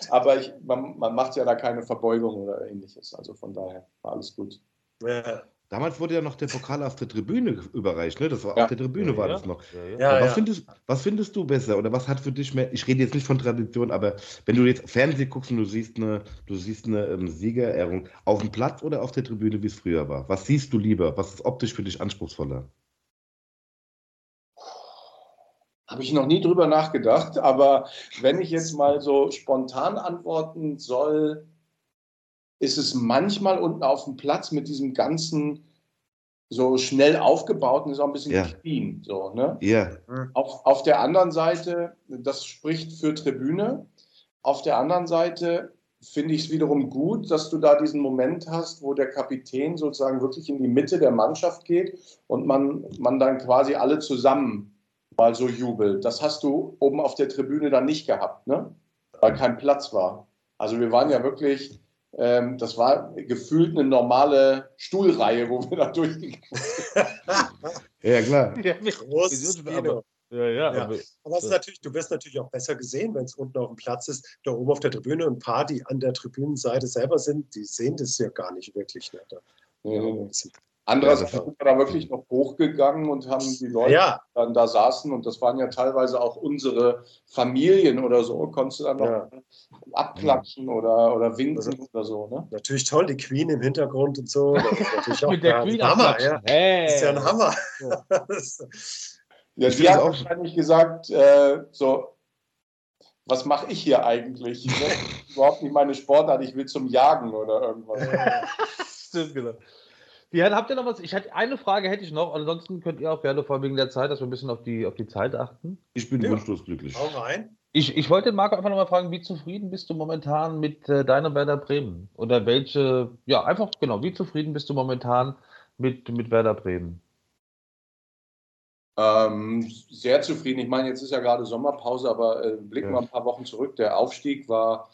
Aber ich, man, man, macht ja da keine Verbeugung oder ähnliches. Also von daher war alles gut. Ja. Damals wurde ja noch der Pokal auf der Tribüne überreicht, ne? Das war ja. auf der Tribüne ja, war das noch. Ja, was, Findest, was findest du besser oder was hat für dich mehr? Ich rede jetzt nicht von Tradition, aber wenn du jetzt Fernsehen guckst und du siehst eine, du siehst eine ähm, Siegerehrung auf dem Platz oder auf der Tribüne, wie es früher war, was siehst du lieber? Was ist optisch für dich anspruchsvoller? Habe ich noch nie drüber nachgedacht, aber wenn ich jetzt mal so spontan antworten soll, ist es manchmal unten auf dem Platz mit diesem ganzen so schnell aufgebauten, ist auch ein bisschen ja. clean. So, ne? ja. auf, auf der anderen Seite, das spricht für Tribüne. Auf der anderen Seite finde ich es wiederum gut, dass du da diesen Moment hast, wo der Kapitän sozusagen wirklich in die Mitte der Mannschaft geht und man, man dann quasi alle zusammen mal so jubelt. Das hast du oben auf der Tribüne dann nicht gehabt, ne? weil kein Platz war. Also wir waren ja wirklich ähm, das war gefühlt eine normale Stuhlreihe, wo wir da durchgegangen sind. ja, klar. Ja, Großes Kino. Ja, ja, ja. Aber, aber ist natürlich, du wirst natürlich auch besser gesehen, wenn es unten auf dem Platz ist. Da oben auf der Tribüne und ein paar, die an der Tribünenseite selber sind, die sehen das ja gar nicht wirklich. Ne? Da, mhm. Andererseits ja, sind wir da wirklich noch hochgegangen und haben die Leute, ja. die dann da saßen, und das waren ja teilweise auch unsere Familien oder so, konntest du dann noch ja. abklatschen oder, oder winken also, oder so. Ne? Natürlich toll, die Queen im Hintergrund und so. Mit der Queen Hammer, ja. Hey. Das ist ja ein Hammer. ja, die hat auch wahrscheinlich gesagt, äh, so, was mache ich hier eigentlich? überhaupt nicht meine Sportart, ich will zum Jagen oder irgendwas. Stimmt, genau. Die, habt ihr noch was? Ich hätte, eine Frage hätte ich noch, ansonsten könnt ihr auch gerne vor wegen der Zeit, dass wir ein bisschen auf die, auf die Zeit achten. Ich bin ja. wunschlos glücklich. Hau rein. Ich, ich wollte Marco einfach nochmal fragen, wie zufrieden bist du momentan mit äh, deiner Werder Bremen? Oder welche, ja, einfach genau, wie zufrieden bist du momentan mit, mit Werder Bremen? Ähm, sehr zufrieden. Ich meine, jetzt ist ja gerade Sommerpause, aber äh, blicken wir ja. ein paar Wochen zurück. Der Aufstieg war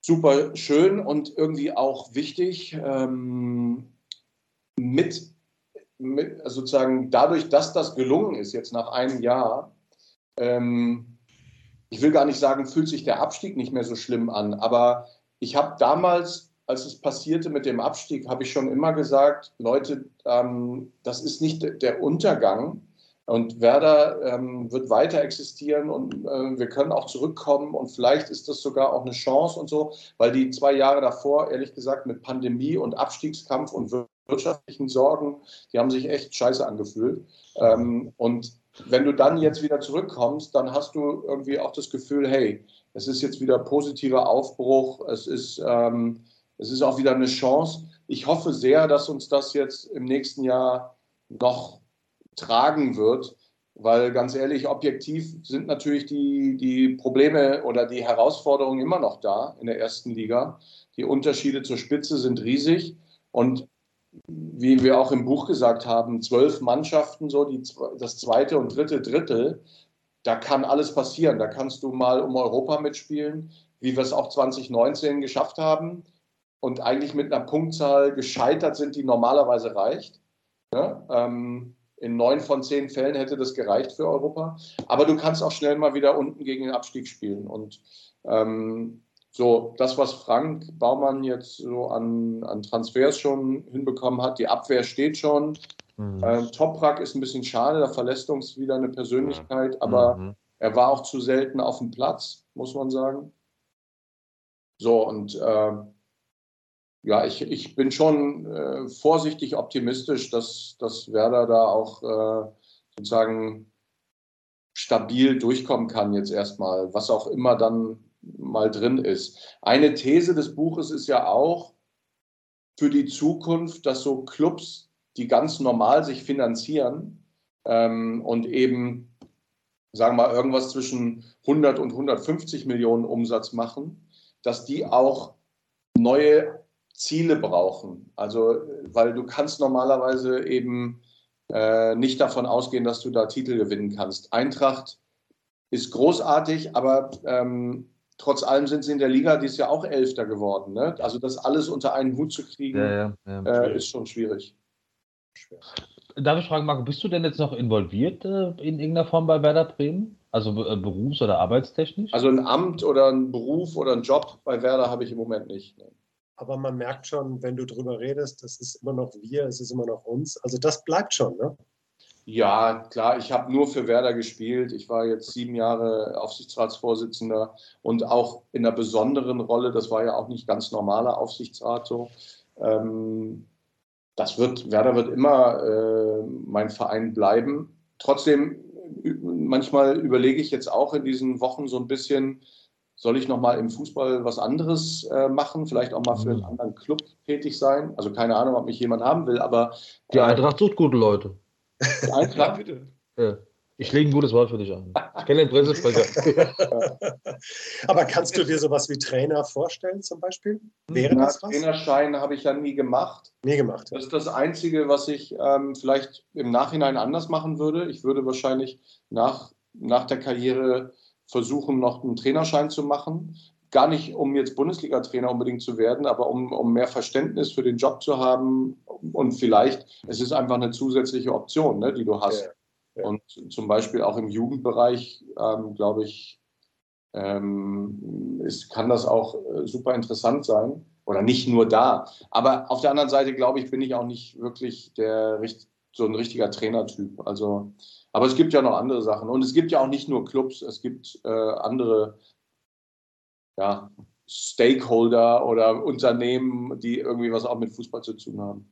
super schön und irgendwie auch wichtig. Ähm, mit, mit sozusagen dadurch, dass das gelungen ist, jetzt nach einem Jahr, ähm, ich will gar nicht sagen, fühlt sich der Abstieg nicht mehr so schlimm an, aber ich habe damals, als es passierte mit dem Abstieg, habe ich schon immer gesagt, Leute, ähm, das ist nicht der Untergang, und Werder ähm, wird weiter existieren und äh, wir können auch zurückkommen und vielleicht ist das sogar auch eine Chance und so, weil die zwei Jahre davor, ehrlich gesagt, mit Pandemie und Abstiegskampf und wirtschaftlichen Sorgen, die haben sich echt scheiße angefühlt. Ähm, und wenn du dann jetzt wieder zurückkommst, dann hast du irgendwie auch das Gefühl, hey, es ist jetzt wieder positiver Aufbruch, es ist, ähm, es ist auch wieder eine Chance. Ich hoffe sehr, dass uns das jetzt im nächsten Jahr noch tragen wird, weil ganz ehrlich, objektiv sind natürlich die, die Probleme oder die Herausforderungen immer noch da in der ersten Liga. Die Unterschiede zur Spitze sind riesig und wie wir auch im Buch gesagt haben, zwölf Mannschaften, so die, das zweite und dritte Drittel, da kann alles passieren. Da kannst du mal um Europa mitspielen, wie wir es auch 2019 geschafft haben und eigentlich mit einer Punktzahl gescheitert sind, die normalerweise reicht. Ja, ähm, in neun von zehn Fällen hätte das gereicht für Europa. Aber du kannst auch schnell mal wieder unten gegen den Abstieg spielen. Und ähm, so, das, was Frank Baumann jetzt so an, an Transfers schon hinbekommen hat, die Abwehr steht schon. Mhm. Äh, Toprak ist ein bisschen schade, da verlässt uns wieder eine Persönlichkeit, aber mhm. er war auch zu selten auf dem Platz, muss man sagen. So, und äh, ja, ich, ich bin schon äh, vorsichtig optimistisch, dass, dass Werder da auch äh, sozusagen stabil durchkommen kann jetzt erstmal, was auch immer dann mal drin ist. Eine These des Buches ist ja auch für die Zukunft, dass so Clubs, die ganz normal sich finanzieren ähm, und eben, sagen wir mal, irgendwas zwischen 100 und 150 Millionen Umsatz machen, dass die auch neue Ziele brauchen. Also, weil du kannst normalerweise eben äh, nicht davon ausgehen, dass du da Titel gewinnen kannst. Eintracht ist großartig, aber ähm, trotz allem sind sie in der Liga dieses Jahr auch Elfter geworden. Ne? Also das alles unter einen Hut zu kriegen, ja, ja, ja. Äh, ist schon schwierig. Darf ich fragen, Marco, bist du denn jetzt noch involviert äh, in irgendeiner Form bei Werder Bremen? Also äh, berufs- oder arbeitstechnisch? Also ein Amt oder ein Beruf oder ein Job bei Werder habe ich im Moment nicht. Ne. Aber man merkt schon, wenn du drüber redest, das ist immer noch wir, es ist immer noch uns. Also das bleibt schon, ne? Ja, klar, ich habe nur für Werder gespielt. Ich war jetzt sieben Jahre Aufsichtsratsvorsitzender und auch in einer besonderen Rolle. Das war ja auch nicht ganz normaler Aufsichtsrat so. Ähm, das wird, Werder wird immer äh, mein Verein bleiben. Trotzdem, manchmal überlege ich jetzt auch in diesen Wochen so ein bisschen, soll ich nochmal im Fußball was anderes äh, machen, vielleicht auch mal für einen mhm. anderen Club tätig sein. Also keine Ahnung, ob mich jemand haben will, aber. Die Eintracht sucht gute Leute. Ja, bitte. Ja. Ich lege ein gutes Wort für dich an. Ich kenne den Pressesprecher. Aber kannst du dir sowas wie Trainer vorstellen, zum Beispiel? Wäre Na, das was? Trainerschein habe ich ja nie gemacht. Nie gemacht. Das ist das Einzige, was ich ähm, vielleicht im Nachhinein anders machen würde. Ich würde wahrscheinlich nach, nach der Karriere versuchen, noch einen Trainerschein zu machen. Gar nicht, um jetzt Bundesliga-Trainer unbedingt zu werden, aber um, um mehr Verständnis für den Job zu haben. Und vielleicht, es ist einfach eine zusätzliche Option, ne, die du hast. Ja. Ja. Und zum Beispiel auch im Jugendbereich, ähm, glaube ich, ähm, ist, kann das auch äh, super interessant sein. Oder nicht nur da. Aber auf der anderen Seite, glaube ich, bin ich auch nicht wirklich der, so ein richtiger Trainertyp. Also, aber es gibt ja noch andere Sachen. Und es gibt ja auch nicht nur Clubs, es gibt äh, andere ja, Stakeholder oder Unternehmen, die irgendwie was auch mit Fußball zu tun haben.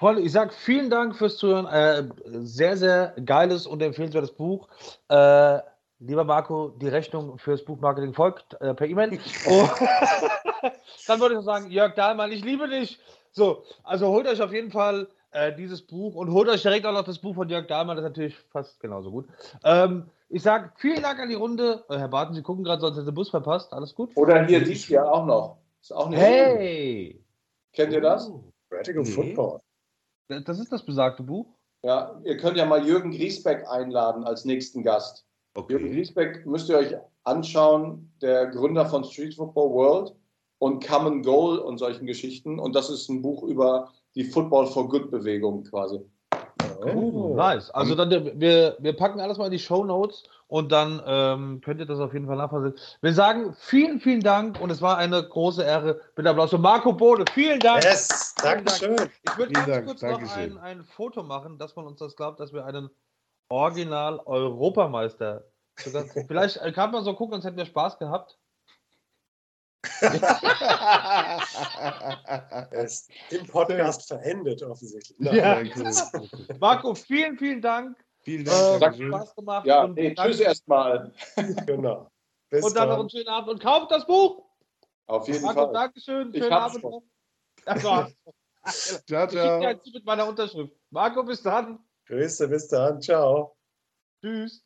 Paul, ich sage vielen Dank fürs Zuhören. Äh, sehr, sehr geiles und empfehlenswertes Buch. Äh, lieber Marco, die Rechnung fürs Buchmarketing folgt äh, per E-Mail. Oh. Dann würde ich sagen, Jörg Dahlmann, ich liebe dich. So, also holt euch auf jeden Fall äh, dieses Buch und holt euch direkt auch noch das Buch von Jörg Dahlmann, das ist natürlich fast genauso gut. Ähm, ich sage vielen Dank an die Runde. Äh, Herr Barton, Sie gucken gerade, sonst hätte der Bus verpasst. Alles gut? Oder hier dies hier auch noch. Ist auch hey! Kennt ihr das? Radical nee. Football. Das ist das besagte Buch? Ja, ihr könnt ja mal Jürgen Griesbeck einladen als nächsten Gast. Okay. Jürgen Griesbeck müsst ihr euch anschauen, der Gründer von Street Football World und Common Goal und solchen Geschichten. Und das ist ein Buch über die Football for Good Bewegung quasi. Cool, nice. Also dann wir, wir packen alles mal in die Show Notes und dann ähm, könnt ihr das auf jeden Fall nachvollziehen. Wir sagen vielen, vielen Dank und es war eine große Ehre. Bitte Applaus für Marco Bode. Vielen Dank. Yes, danke schön. Ich würde ganz Dank, kurz noch ein, ein, Foto machen, dass man uns das glaubt, dass wir einen Original-Europameister. Vielleicht äh, kann man so gucken, sonst hätten wir Spaß gehabt. Er ist im Podcast verendet, offensichtlich. Ja. Marco, vielen, vielen Dank. Vielen Dank. Äh, hat Spaß gemacht. Ja, und nee, tschüss erstmal. genau. Bis und dann, dann noch einen schönen Abend und kauft das Buch. Auf jeden Marco, Fall. Dankeschön. Schönen Abend. ciao, ciao. Ich jetzt mit meiner Unterschrift. Marco, bis dann. Grüße, bis dann. Ciao. Tschüss.